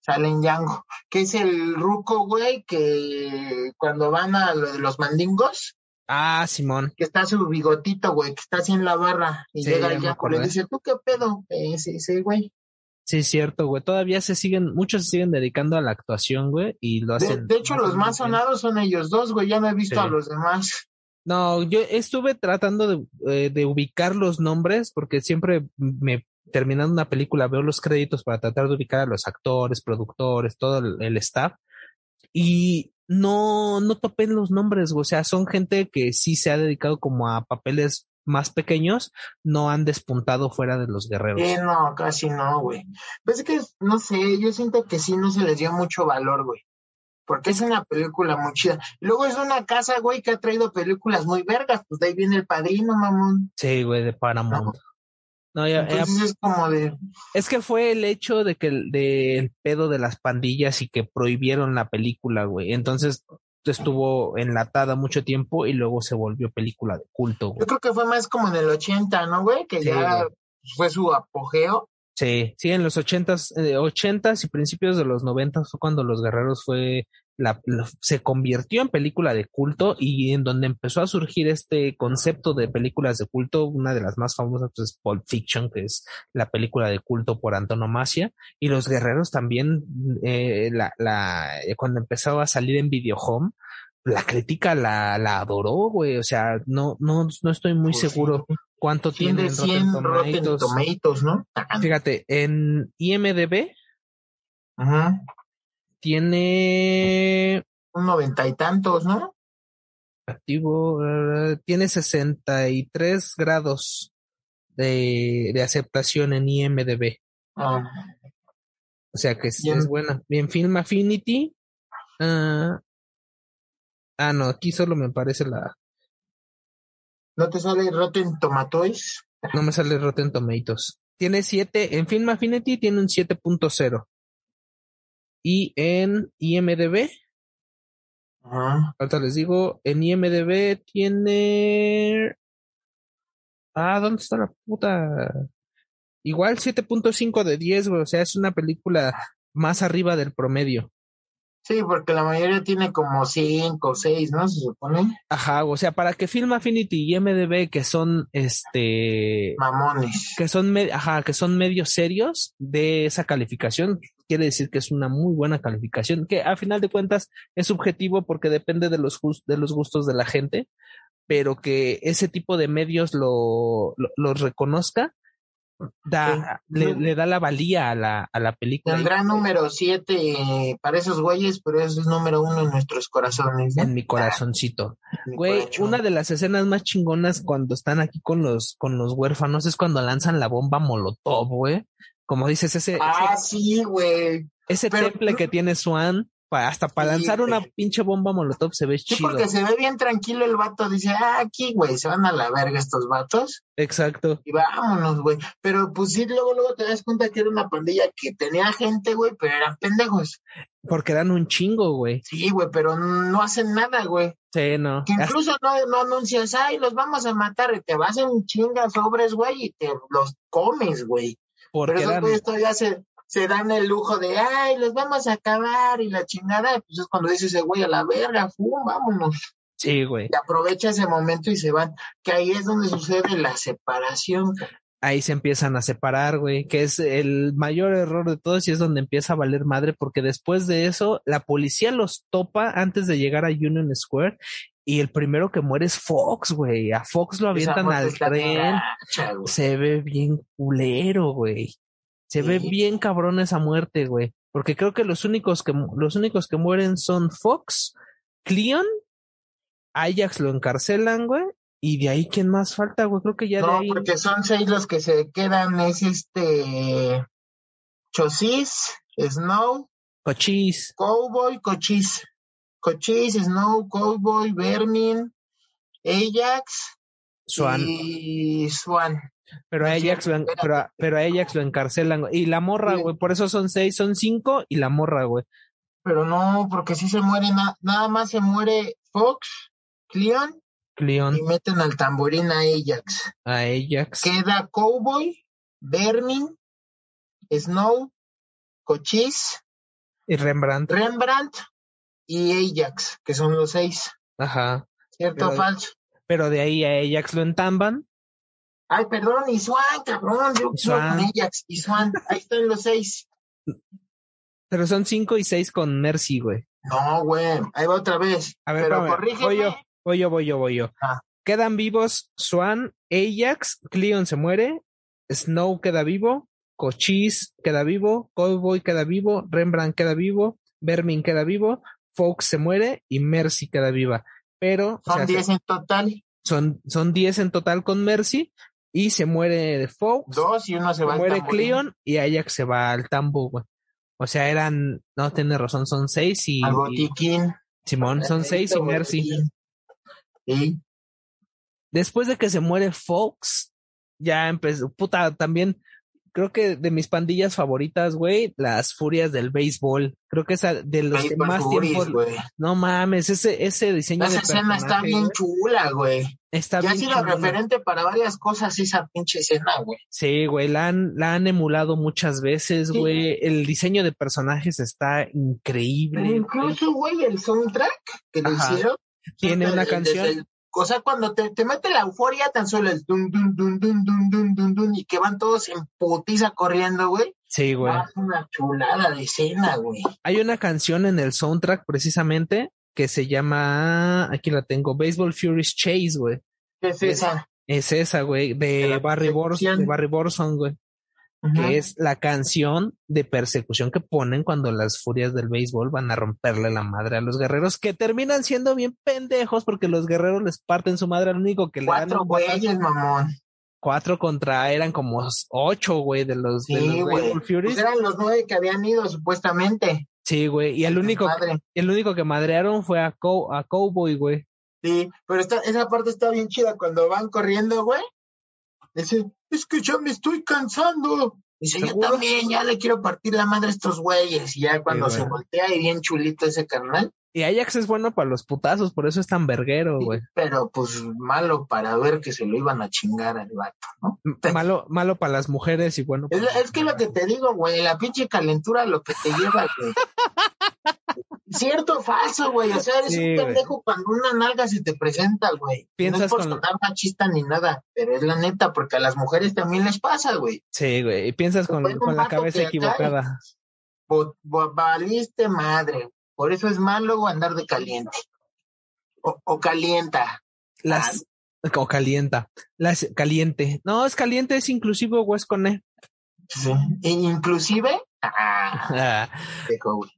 S4: Sale en Django. Que es el ruco, güey, que cuando van a lo de los mandingos,
S3: Ah, Simón.
S4: que está su bigotito, güey, que está así en la barra. Y
S3: Sí,
S4: llega el Django, le dice, ¿tú qué pedo? Ese, ese, güey.
S3: Sí, es cierto, güey. Todavía se siguen, muchos se siguen dedicando a la actuación, güey, y lo
S4: De,
S3: hacen.
S4: de hecho,
S3: lo
S4: los más sonados son ellos dos, güey. Ya no he visto
S3: Sí.
S4: a los demás.
S3: No, yo estuve tratando de, eh, de ubicar los nombres porque siempre me terminando una película veo los créditos para tratar de ubicar a los actores, productores, todo el, staff y no no topé los nombres, o sea, son gente que sí se ha dedicado como a papeles más pequeños, no han despuntado fuera de los guerreros.
S4: No, casi no, güey. Pues es que, no sé, yo siento que sí no se les dio mucho valor, güey. Porque es una película muy chida. Luego es una casa, güey, que ha traído películas muy vergas. Pues de ahí viene el padrino, mamón.
S3: Sí, güey, de Paramount. No, ya, ya-
S4: Entonces es como de.
S3: es que fue el hecho de que el, de el pedo de las pandillas y que prohibieron la película, güey. Entonces estuvo enlatada mucho tiempo y luego se volvió película de culto, güey.
S4: Yo creo que fue más como en el 80, ¿no, güey? Que
S3: Sí,
S4: ya
S3: güey.
S4: fue su apogeo.
S3: Sí, sí, en los ochentas, eh, ochentas y principios de los noventas fue cuando Los Guerreros fue la, la- se convirtió en película de culto y en donde empezó a surgir este concepto de películas de culto, una de las más famosas pues, es Pulp Fiction, que es la película de culto por antonomasia, y Los Guerreros también, eh, la, la, eh, cuando empezaba a salir en Videohome, la crítica la, la adoró, güey, o sea, no, no, no estoy muy
S4: Pues sí.
S3: Cuánto
S4: 100
S3: tiene en
S4: 100
S3: Rotten
S4: Rotten
S3: Tomatoes.
S4: Tomatoes, ¿no?
S3: Fíjate, en IMDB
S4: Ajá.
S3: tiene
S4: Un noventa y tantos, ¿no?
S3: activo, eh, tiene 63 grados de, de aceptación en IMDB.
S4: Ah,
S3: O sea que es, es buena. Bien, Film Affinity. ah, ah, no, aquí solo me aparece la.
S4: ¿No te sale Rotten Tomatoes?
S3: No me sale Rotten Tomatoes. Tiene 7, en Film Affinity tiene un 7.0. Y en IMDB. Ahorita les digo, en IMDB tiene... Ah, ¿dónde está la puta? Igual 7.5 de 10, güey. O sea, es una película más arriba del promedio.
S4: Sí, porque la mayoría tiene como cinco o seis, ¿no? Se supone.
S3: Ajá, o sea, para que Film Affinity y MDB, que son este
S4: Mamones.
S3: que son ajá, que son medios serios de esa calificación, quiere decir que es una muy buena calificación, que a final de cuentas es subjetivo porque depende de los de los gustos de la gente, pero que ese tipo de medios lo, lo, los reconozca, da,
S4: Sí.
S3: le, le da la valía a la, a la película.
S4: Tendrá número siete para esos güeyes, pero es número uno en nuestros corazones. ¿no?
S3: En mi corazoncito.
S4: Mi
S3: Güey,
S4: corazón.
S3: una de las escenas más chingonas cuando están aquí con los, con los huérfanos es cuando lanzan la bomba molotov, güey. Como dices, ese,
S4: Ah,
S3: ese,
S4: sí, güey.
S3: ese
S4: pero-
S3: temple que tiene Swan, pa- hasta para
S4: Sí,
S3: lanzar una pinche bomba molotov se ve
S4: Sí,
S3: chido.
S4: porque se ve bien tranquilo el vato. Dice, ah, aquí, güey, se van a la verga estos vatos.
S3: Exacto.
S4: Y vámonos, güey. Pero pues sí, luego, luego te das cuenta que era una pandilla que tenía gente, güey, pero eran pendejos.
S3: Porque dan un chingo, güey.
S4: Sí, güey, pero no hacen nada, güey.
S3: Sí, no.
S4: Que incluso no, no anuncias, ay, los vamos a matar, y te vas en chingas sobres, güey, y te los comes, güey.
S3: Porque
S4: Pero esos
S3: eran,
S4: güeyes todavía se, se dan el lujo de, ay, los vamos a acabar, y la chingada, pues es cuando dice ese güey a la verga, fum, vámonos.
S3: sí, güey.
S4: Y aprovecha ese momento y se van, que ahí es donde sucede la separación.
S3: Ahí se empiezan a separar, güey, que es el mayor error de todos y es donde empieza a valer madre porque después de eso la policía los topa antes de llegar a Union Square y el primero que muere es Fox, güey. A Fox lo avientan al tren. Se ve bien culero, güey. Se ve bien cabrón esa muerte, güey. Porque creo que los únicos que los únicos que mueren son Fox, Cleon, Ajax lo encarcelan, güey. Y de ahí, ¿quién más falta, güey? Creo que ya de
S4: No,
S3: ahí.
S4: porque son seis los que se quedan, es este Chosis, Snow,
S3: Cochis.
S4: Cowboy, Cochis. Cochis, Snow, Cowboy, Vermin, Ajax
S3: Swan.
S4: y Swan.
S3: Pero a Ajax, lo, pero, a- pero a Ajax lo encarcelan, güey. Y la morra, güey. Por eso son seis, son cinco y la morra, güey.
S4: Pero no, porque si se muere, na- nada más se muere Fox, Cleon
S3: Cleon,
S4: y meten al tamborín a Ajax.
S3: a Ajax.
S4: Queda Cowboy, Vermin, Snow, Cochis,
S3: Y Rembrandt.
S4: Rembrandt y Ajax, que son los seis.
S3: Ajá.
S4: ¿Cierto o falso?
S3: Pero de ahí a Ajax lo entamban.
S4: Ay, perdón, y Swan, cabrón, yo con Ajax y Swan, ahí están los seis.
S3: Pero son cinco y seis con Mercy, güey.
S4: No, güey, ahí va otra vez.
S3: A ver,
S4: Pero corrígeme.
S3: voy yo, voy yo, voy yo, voy yo.
S4: Ah.
S3: Quedan vivos Swan, Ajax, Cleon se muere, Snow queda vivo, Cochise queda vivo, Cowboy queda vivo, Rembrandt queda vivo, Vermin queda vivo, Fox se muere y Mercy queda viva. Pero o
S4: Son
S3: sea,
S4: diez en total,
S3: son, son 10 en total con Mercy y se muere Fox,
S4: dos y uno se va al
S3: muere Cleon y Ajax se va al tambo, güey. O sea, eran, no tiene razón, son seis y,
S4: al
S3: y-
S4: botiquín.
S3: Simón, son seis y Mercy.
S4: Sí,
S3: Después de que se muere Fox, ya empezó, puta, también, creo que de mis pandillas favoritas, güey, las furias del béisbol. Creo que esa de los que más tiempo, no mames, ese, ese diseño
S4: Esa
S3: de
S4: escena está bien chula, güey.
S3: está
S4: Ya ha
S3: bien
S4: sido
S3: chingona.
S4: referente para varias cosas esa pinche escena, güey.
S3: Sí, güey, la han, la han emulado muchas veces,
S4: Sí.
S3: güey. El diseño de personajes está increíble.
S4: Pero incluso, güey, el soundtrack que le hicieron.
S3: Tiene una canción.
S4: O sea, cuando te, te mete la euforia, tan solo el dun, dun, dun, dun, dun, dun, dun, dun, y que van todos en putiza corriendo, güey.
S3: Sí, güey.
S4: Ah, una chulada de escena, güey.
S3: Hay una canción en el soundtrack precisamente que se llama, aquí la tengo, Baseball Furies Chase, güey.
S4: ¿Qué es
S3: Es-
S4: esa?
S3: Es esa, güey,
S4: De
S3: Barry Bors,
S4: persecución.
S3: de Barry Borson, güey, Que es la canción de persecución que ponen cuando las furias del béisbol van a romperle la madre a los guerreros, que terminan siendo bien pendejos porque los guerreros les parten su madre al único que le dan
S4: Cuatro güeyes, mamón.
S3: cuatro contra eran como ocho, güey, de los, de
S4: Sí,
S3: los
S4: güey.
S3: Baseball Furies.
S4: Pues eran los nueve que habían ido, supuestamente.
S3: Sí, güey, y el único,
S4: Madre.
S3: el único que madrearon fue a, Cow- a Cowboy, güey.
S4: Sí, pero esta, esa parte está bien chida cuando van corriendo, güey. Dice, es que ya me estoy cansando. Dice, yo
S3: ¿Seguro?
S4: también, ya le quiero partir la madre a estos güeyes. Y ya cuando
S3: Sí,
S4: se voltea y bien chulito ese carnal.
S3: Y Ajax es bueno para los putazos, por eso es tan verguero,
S4: Sí,
S3: güey.
S4: pero pues malo para ver que se lo iban a chingar al vato, ¿no?
S3: Malo, malo para las mujeres y bueno.
S4: Es,
S3: para-
S4: es que lo que te digo, güey, la pinche calentura lo que te lleva, güey. Cierto o falso, güey. O sea, eres
S3: Sí,
S4: un
S3: güey.
S4: pendejo cuando una nalga se te presenta, güey. No es por
S3: con-
S4: sonar machista ni nada, pero es la neta, porque a las mujeres también les pasa, güey.
S3: Sí, güey. Y piensas con, con la cabeza equivocada.
S4: Bo- bo- valiste madre. Por eso es malo andar de caliente. O, o calienta.
S3: Las. O calienta. Las caliente. No, es caliente, es inclusivo es con E.
S4: Sí. E inclusive. Ah,
S3: Ah.
S4: dejo, güey.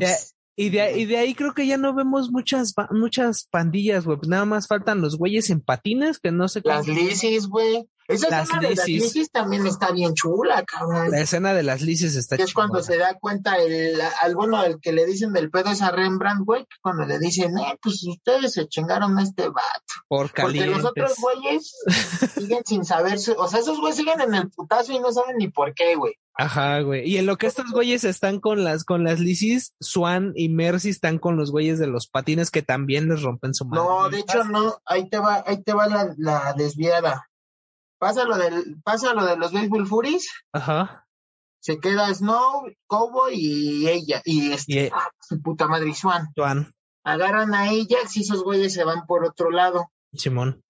S3: Ya, Y de, ahí- y de ahí creo que ya no vemos muchas muchas pandillas, güey. Nada más faltan los güeyes en patines, que no sé.
S4: Las lisis, güey. Esa
S3: Las
S4: escena de las
S3: lisis.
S4: lisis también está bien chula, cabrón.
S3: La escena de las lices está
S4: Que es cuando se da cuenta el, al bueno, el que le dicen del pedo es a Rembrandt, güey, que cuando le dicen, eh, pues ustedes se chingaron a este vato.
S3: Por
S4: Porque
S3: calientes.
S4: los otros güeyes siguen sin saber, su- o sea, esos güeyes siguen en el putazo y no saben ni por qué, güey.
S3: Ajá, güey. Y en lo que estos güeyes están con las con las lisis, Swan y Mercy están con los güeyes de los patines que también les rompen su madre.
S4: No, de hecho no, ahí te va, ahí te va la, la desviada. Pasa lo del, pasa lo de los Baseball Furies,
S3: Ajá.
S4: se queda Snow, Cowboy y ella, y este,
S3: Y, eh,
S4: ah, su puta madre Swan.
S3: Swan,
S4: Agarran a Ajax y esos güeyes se van por otro lado.
S3: Simón.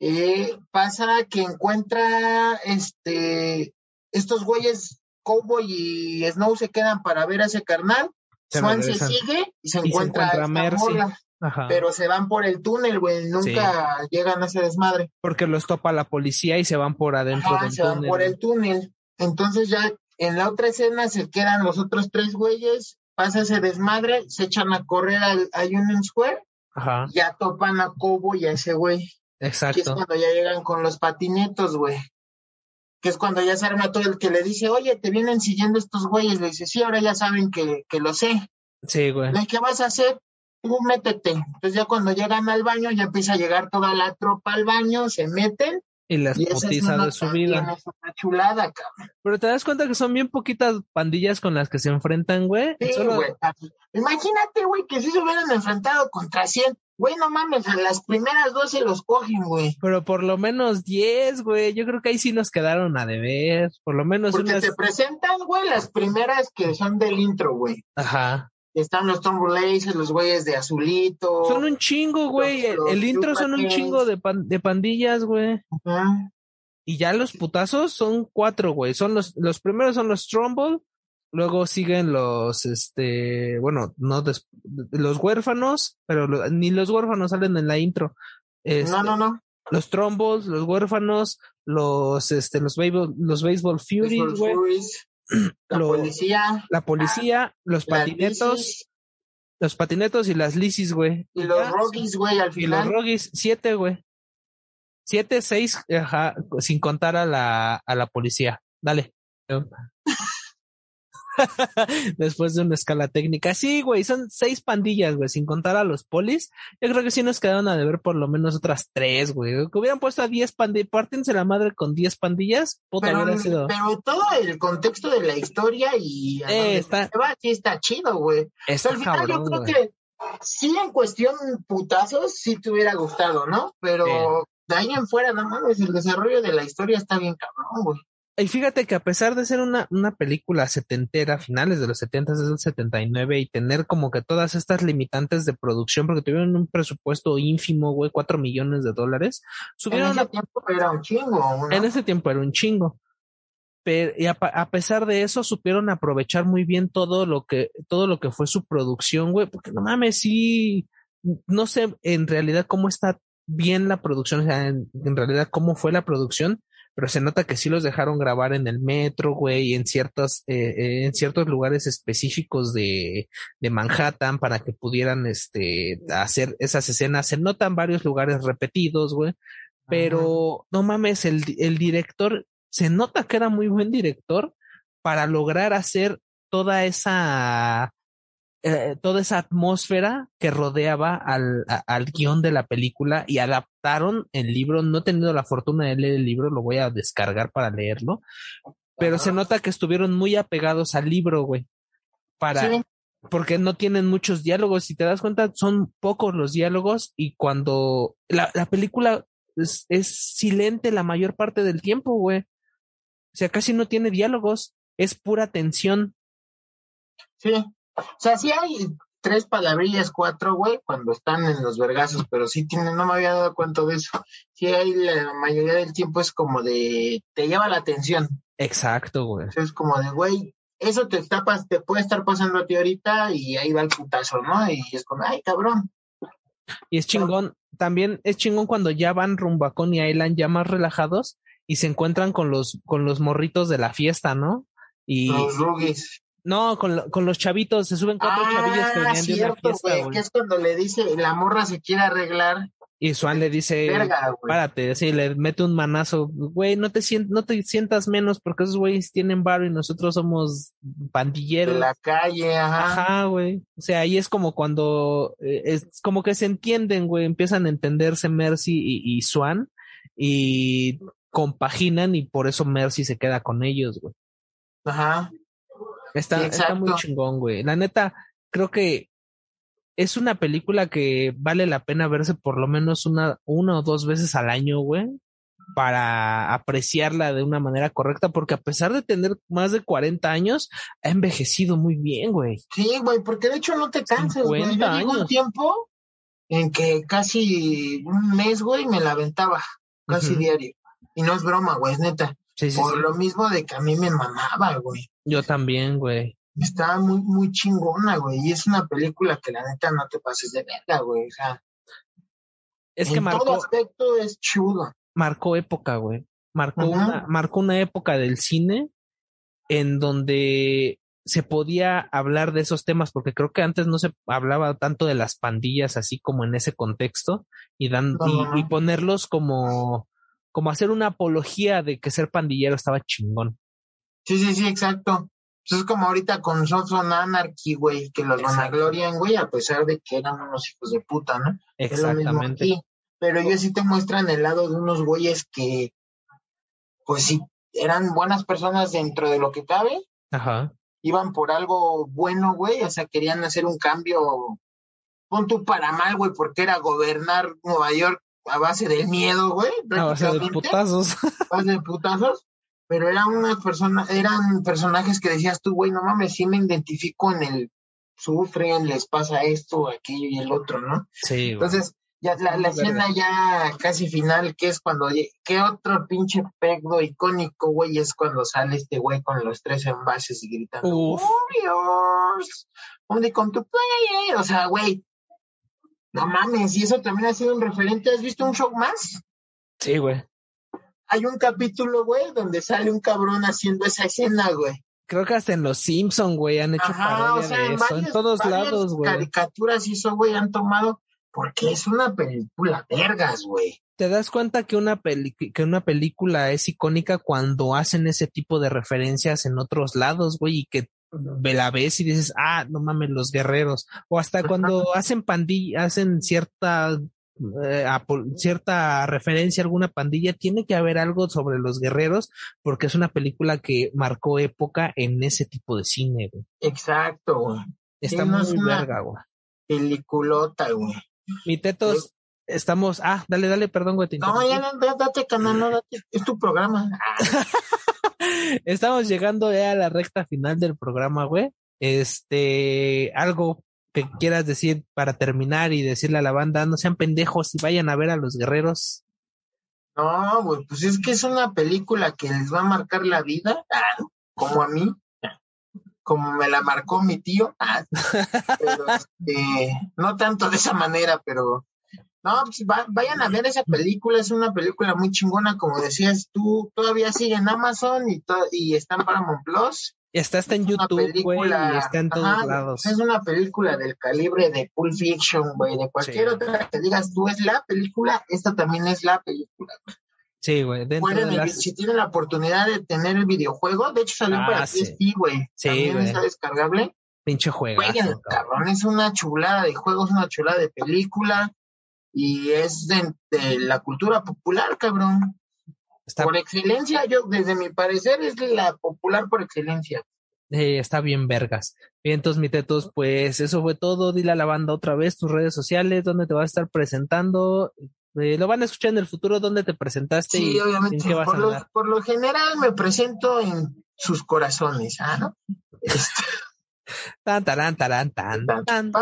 S4: Eh, pasa que encuentra este estos güeyes Cowboy y Snow se quedan para ver a ese carnal.
S3: Se
S4: Swan se sigue y se encuentra,
S3: encuentra
S4: a
S3: Mercy. Ajá.
S4: pero se van por el túnel, güey, nunca llegan a ese desmadre.
S3: Porque los topa la policía y se van por adentro
S4: Ajá,
S3: del
S4: se van
S3: túnel.
S4: por el túnel. Entonces ya en la otra escena se quedan los otros tres güeyes, pasa ese desmadre, se echan a correr al, a Union Square,
S3: Ajá.
S4: ya topan a Cowboy y a ese güey. que es
S3: Exacto.
S4: cuando ya llegan con los patinetos, güey. Que es cuando ya se arma todo el que le dice, oye, te vienen siguiendo estos güeyes. Le dice, sí, ahora ya saben que, que lo sé.
S3: Sí, güey.
S4: ¿qué vas a hacer? Tú métete. Entonces ya cuando llegan al baño, ya empieza a llegar toda la tropa al baño, se meten.
S3: Y las
S4: Y esa
S3: de su vida.
S4: es una chulada, cabrón.
S3: Pero te das cuenta que son bien poquitas pandillas con las que se enfrentan, güey.
S4: Sí,
S3: Solo-
S4: güey. Imagínate, güey, que si se hubieran enfrentado contra 100. Güey, no mames, a las primeras dos se los cogen, güey.
S3: Pero por lo menos 10, güey. Yo creo que ahí sí nos quedaron a deber. Por lo menos
S4: Porque
S3: unas.
S4: te presentan, güey, las primeras que son del intro, güey.
S3: Ajá.
S4: Están los Tom los güeyes de Azulito.
S3: Son un chingo, güey. El, intro son un chingo de, pan- de pandillas, güey.
S4: Ajá.
S3: Y ya los putazos son cuatro, güey. Son los, los primeros son los Trumbull. Luego siguen los, este, bueno, no, des- los huérfanos, pero lo- ni los huérfanos salen en la intro. Este,
S4: No, no, no.
S3: Los Trumballs, los huérfanos, los, este, los baseball, los baseball furies, güey.
S4: La
S3: Lo-
S4: policía.
S3: La policía, los patinetos, los patinetos y las lisis, güey.
S4: Y los
S3: Ya,
S4: Rockies, güey, al
S3: Y los
S4: final.
S3: Roggies, siete, güey. Siete, seis, ajá, sin contar a la, a la policía. Dale. Después de una escala técnica. Sí, güey, son seis pandillas, güey, sin contar a los polis. Yo creo que sí nos quedaron a deber por lo menos otras tres, güey. Que hubieran puesto a diez pandillas, pártense la madre con diez pandillas, puta
S4: Pero,
S3: hubiera sido.
S4: pero todo el contexto de la historia y a
S3: Eh, está-
S4: se va, sí está chido, güey.
S3: Está
S4: al final
S3: cabrón,
S4: yo creo
S3: güey.
S4: que sí en cuestión putazos sí te hubiera gustado, ¿no? Pero de ahí en fuera, no mames, el desarrollo de la historia está bien cabrón, güey.
S3: Y fíjate que a pesar de ser una, una película setentera, finales de los setentas, es el 79, y tener como que todas estas limitantes de producción, porque tuvieron un presupuesto ínfimo, güey, cuatro millones de dólares,
S4: En
S3: subieron
S4: ese
S3: una
S4: tiempo era un chingo, ¿no?
S3: En ese tiempo era un chingo. Pero, y a, a pesar de eso, supieron aprovechar muy bien todo lo que, todo lo que fue su producción, güey, porque no mames, sí, no sé en realidad cómo está bien la producción, o sea, en, en realidad cómo fue la producción, pero se nota que sí los dejaron grabar en el metro, güey, en ciertos, eh, eh, en ciertos lugares específicos de, de Manhattan para que pudieran, este, hacer esas escenas. Se notan varios lugares repetidos, güey pero no mames, el, el director, se nota que era muy buen director para lograr hacer toda esa, eh, toda esa atmósfera que rodeaba al, a- al guion de la película y adaptaron el libro. No he tenido la fortuna de leer el libro, lo voy a descargar para leerlo, pero se nota que estuvieron muy apegados al libro, güey, para,
S4: Sí.
S3: porque no tienen muchos diálogos. Si te das cuenta, son pocos los diálogos y cuando la, la película es, es silente la mayor parte del tiempo, güey. O sea, casi no tiene diálogos, es pura tensión.
S4: Sí, O sea, sí hay tres palabrillas, cuatro, güey, cuando están en los vergazos, pero sí tienen, no me había dado cuenta de eso. Sí hay la mayoría del tiempo es como de, te lleva la atención.
S3: Exacto, güey.
S4: Es como de, güey, eso te está, te puede estar pasando a ti ahorita y ahí va el putazo, ¿no? Y es como, ay, cabrón.
S3: Y es chingón, también es chingón cuando ya van rumbo a Coney Island ya más relajados y se encuentran con los, con los morritos de la fiesta, ¿no? Y
S4: Los rugis.
S3: No, con, lo- con los chavitos, se suben cuatro chavillos que
S4: Ah,
S3: venían de una
S4: cierto,
S3: fiesta,
S4: güey,
S3: güey.
S4: que es cuando le dice, la morra se quiere arreglar.
S3: Y Swan le dice,
S4: Verga,
S3: párate, sí, le mete un manazo, güey, no te sien- no te sientas menos porque esos güeyes tienen bar y nosotros somos
S4: De
S3: pandilleros.
S4: la calle, ajá.
S3: Ajá, güey. O sea, ahí es como cuando eh, es como que se entienden, güey, empiezan a entenderse Mercy y, y Swan y compaginan y por eso Mercy se queda con ellos, güey.
S4: Ajá.
S3: Está, está muy chingón, güey. La neta, creo que es una película que vale la pena verse por lo menos una, una o dos veces al año, güey, para apreciarla de una manera correcta, porque a pesar de tener más de 40 años, ha envejecido muy bien, güey.
S4: Sí, güey, porque de hecho no te cansas, güey. Yo
S3: 50
S4: llegó un tiempo en que casi un mes, güey, me la aventaba casi diario. Y no es broma, güey, es neta.
S3: Sí, sí,
S4: Por
S3: sí.
S4: lo mismo de que a mí me mamaba, güey.
S3: Yo también, güey.
S4: Estaba muy, muy chingona, güey. Y es una película que la neta no te pases de verga, güey. O sea,
S3: Es que
S4: en todo
S3: marcó,
S4: aspecto es chudo.
S3: marcó época, güey. Marcó una, marcó una época del cine en donde se podía hablar de esos temas, porque creo que antes no se hablaba tanto de las pandillas así como en ese contexto, y dan, y, y ponerlos como, como hacer una apología de que ser pandillero estaba chingón.
S4: Sí, sí, sí, exacto. Pues es como ahorita con Sons of Anarchy, güey, que los
S3: Exacto.
S4: vanaglorian, güey, a pesar de que eran unos hijos de puta, ¿no? Es lo mismo
S3: Exactamente.
S4: aquí. Pero ellos sí te muestran el lado de unos güeyes que, pues sí, eran buenas personas dentro de lo que cabe,
S3: Ajá.
S4: iban por algo bueno, güey, o sea, querían hacer un cambio, pon tú para mal, güey, porque era gobernar Nueva York a base del miedo, güey,
S3: A base de putazos.
S4: a base de putazos, pero eran unas personas, eran personajes que decías tú, güey, no mames, sí me identifico en el sufren, les pasa esto, aquello y el otro, ¿no?
S3: sí, güey.
S4: Entonces, ya la, la escena ya casi final, que es cuando, ¿qué otro pinche pegdo icónico, güey? Es cuando sale este güey con los tres envases y gritando,
S3: Uf.
S4: Warriors, only come to play. O sea, güey, no mames, y eso también ha sido un referente. ¿Has visto un show más?
S3: Sí, güey.
S4: Hay un capítulo, güey, donde sale un cabrón haciendo esa escena, güey.
S3: Creo que hasta en los Simpson, güey, han hecho
S4: Ajá, o sea,
S3: de
S4: en
S3: eso. en todos lados, güey.
S4: caricaturas y eso, güey, han tomado, porque es una película vergas, güey.
S3: te das cuenta que una, peli que una película es icónica cuando hacen ese tipo de referencias en otros lados, güey, y que ve- la ves y dices, ah, no mames, los guerreros. O hasta cuando hacen pandilla, hacen cierta, eh, apo- cierta referencia a alguna pandilla, tiene que haber algo sobre los guerreros, porque es una película que marcó época en ese tipo de cine, güey.
S4: Exacto, güey.
S3: Está
S4: Sí,
S3: muy verga, güey.
S4: Peliculota, güey.
S3: Mi tetos, estamos, ah, dale, dale, perdón, güey, te
S4: No, ya no, da- date, canal, no, date. Es tu programa.
S3: Estamos llegando ya a la recta final del programa, güey. Este, algo que quieras decir para terminar y decirle a la banda, no sean pendejos y vayan a ver a los guerreros.
S4: No, güey, pues es que es una película que les va a marcar la vida, ah, como a mí, como me la marcó mi tío. ah, pero, este, no tanto de esa manera, pero no, pues va- vayan a ver esa película, es una película muy chingona, como decías tú, todavía sigue en Amazon y, to- y está en Paramount Plus.
S3: Está hasta en
S4: Es una
S3: YouTube, güey, y está en todos
S4: ajá,
S3: lados.
S4: Es una película del calibre de Pulp Fiction, güey, de cualquier
S3: Sí.
S4: otra que digas tú es la película, esta también es la película.
S3: Sí, güey, dentro
S4: Pueden,
S3: de
S4: el-
S3: las...
S4: si tienen la oportunidad de tener el videojuego, de hecho salió
S3: Ah,
S4: para
S3: sí.
S4: PSP, güey.
S3: Sí,
S4: También
S3: güey.
S4: está descargable.
S3: Pinche juegazo, cabrón.
S4: es una chulada de juego, es una chulada de película y es de, de la cultura popular, cabrón.
S3: Está,
S4: Por excelencia, yo, desde mi parecer, es la popular por excelencia.
S3: eh, está bien vergas. Bien, entonces, mi tetos, pues eso fue todo. Dile a la banda otra vez tus redes sociales, dónde te vas a estar presentando. Eh, lo van a escuchar en el futuro, dónde te presentaste
S4: Sí,
S3: y
S4: obviamente.
S3: en qué vas a
S4: Por lo, por lo general me presento en sus corazones, ¿ah, no? Este,
S3: Tan, tarán, tarán, tan, tan.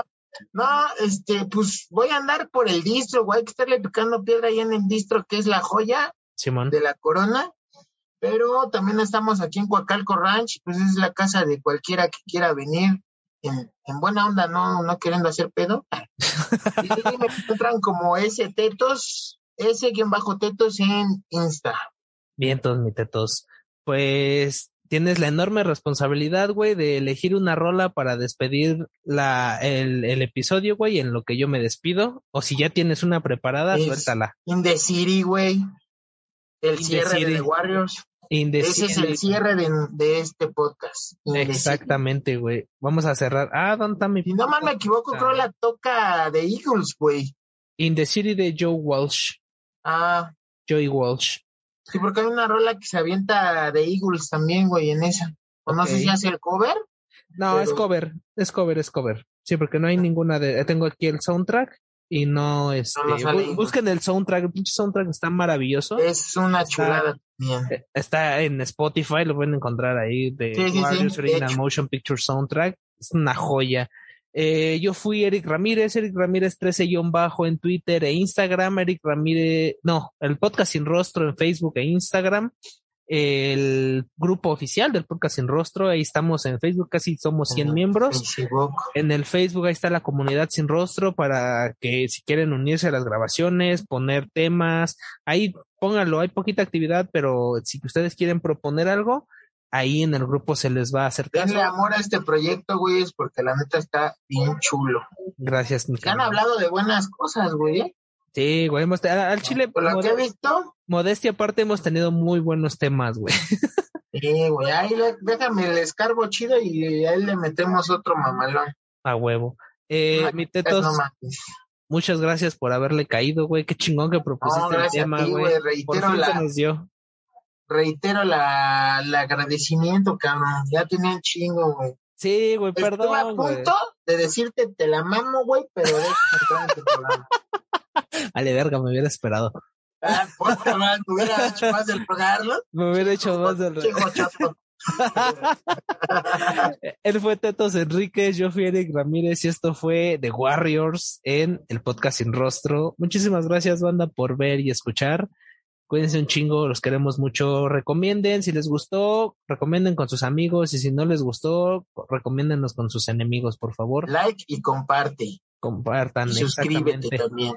S4: No, este, pues voy a andar por el distro, güey, hay que estarle picando piedra ahí en el distro, que es la joya
S3: Simón.
S4: de la corona. Pero también estamos aquí en Coacalco Ranch, pues es la casa de cualquiera que quiera venir en, en buena onda, no, no queriendo hacer pedo. Y me encuentran como S Tetos, S bajo Tetos en Insta.
S3: Vientos, mi tetos. Pues tienes la enorme responsabilidad, güey, de elegir una rola para despedir la, el, el episodio, güey, en lo que yo me despido. O si ya tienes una preparada,
S4: Es-
S3: suéltala.
S4: In the City, güey. El
S3: In
S4: cierre de The Warriors. Ese es el cierre de, de este podcast.
S3: Exactamente, güey. Vamos a cerrar. Ah, ¿dónde está mi?
S4: Si no mal me equivoco, creo la toca de Eagles, güey.
S3: In the City de Joe Walsh.
S4: Ah,
S3: Joey Walsh.
S4: sí, porque hay una rola que se avienta de Eagles también, güey, en esa. O no sé si hace el cover.
S3: No, es cover, es cover, es cover. Sí, porque no hay ninguna de. Tengo aquí el soundtrack y no este.
S4: No,
S3: busquen el soundtrack, el pinche soundtrack está maravilloso.
S4: Es una
S3: Está-
S4: chulada también.
S3: Eh, Está en Spotify, lo pueden encontrar ahí de
S4: Sí, sí, sí,
S3: Warriors
S4: de
S3: Original. Motion Picture Soundtrack. Es una joya. Eh, yo fui Eric Ramírez, Eric Ramírez 13-bajo en Twitter e Instagram, Eric Ramírez, no, el podcast sin rostro en Facebook e Instagram, el grupo oficial del podcast sin rostro, ahí estamos en Facebook, casi somos 100
S4: En
S3: miembros. En el Facebook ahí está la comunidad sin rostro para que si quieren unirse a las grabaciones, poner temas, ahí pónganlo, hay poquita actividad, pero si ustedes quieren proponer algo, ahí en el grupo se les va a hacer caso.
S4: Denle amor a este proyecto, güey, es porque la neta está bien chulo.
S3: Gracias, mi
S4: han hablado de buenas cosas, güey.
S3: Sí, güey, hemos- al al Chile,
S4: Por lo que he visto,
S3: modestia aparte, hemos tenido muy buenos temas, güey.
S4: sí, güey, ahí le- déjame el escarbo chido y ahí le metemos otro mamalón.
S3: A huevo. Eh, mi tetos,
S4: No
S3: muchas gracias por haberle caído, güey. Qué chingón que propusiste
S4: No,
S3: el
S4: a
S3: tema,
S4: ti,
S3: güey. Por
S4: Reitero la,
S3: nos dio.
S4: reitero la, el agradecimiento, cabrón. Ya tenía un chingo, güey.
S3: Sí, güey,
S4: Estuve a
S3: perdón, güey.
S4: punto de decirte te la mamo, güey, pero deja entrar en tu programa.
S3: Ale, verga, me hubiera esperado.
S4: Ah, me hubiera hecho más del programa.
S3: Me hubiera hecho más del... Él fue Tetos Enríquez, yo fui Eric Ramírez y esto fue The Warriors en el podcast Sin Rostro. Muchísimas gracias, banda, por ver y escuchar. Cuídense un chingo, los queremos mucho. Recomienden, si les gustó, recomienden con sus amigos y si no les gustó, recomiéndennos con sus enemigos, por favor.
S4: Like y comparte.
S3: Compartan,
S4: Y suscríbete también.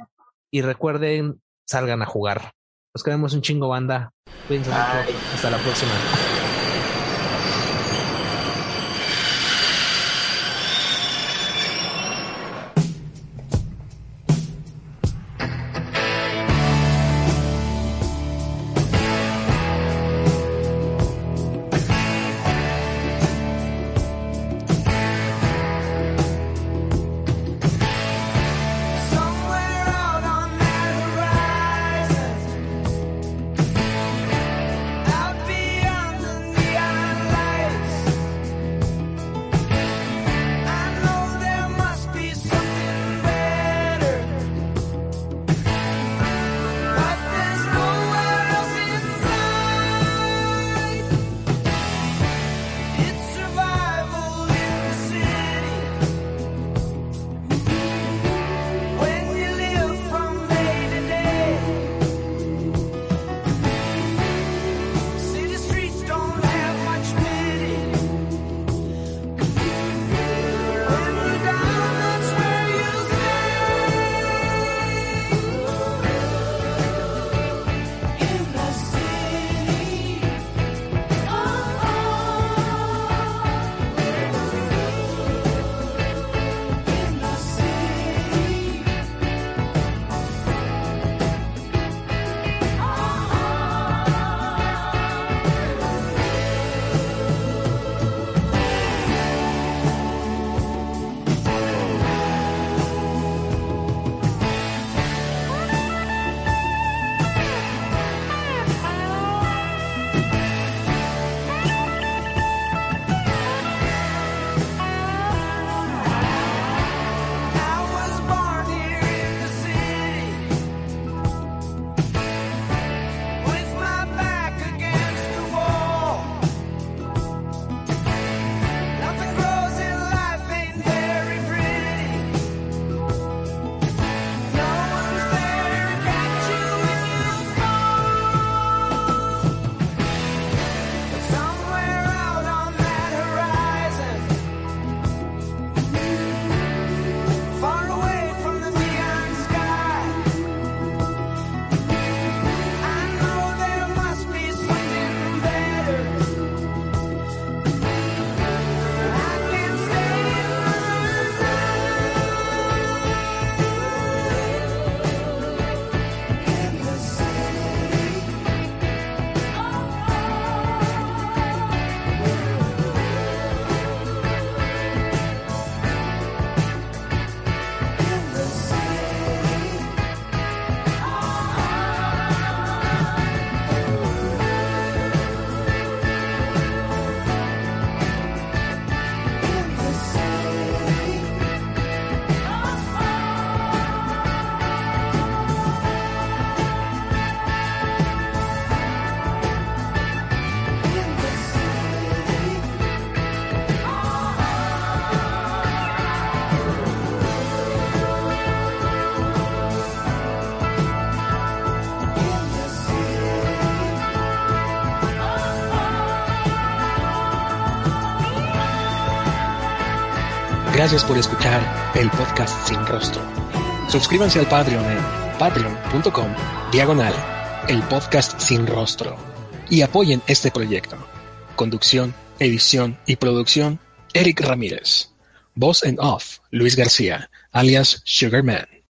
S3: Y recuerden, salgan a jugar. Los queremos un chingo, banda. Cuídense mucho. Hasta la próxima.
S2: Gracias por escuchar el podcast Sin Rostro. Suscríbanse al Patreon en patreon.com diagonal el podcast Sin Rostro y apoyen este proyecto. Conducción, edición y producción Eric Ramírez. Voz en off Luis García, alias Sugarman.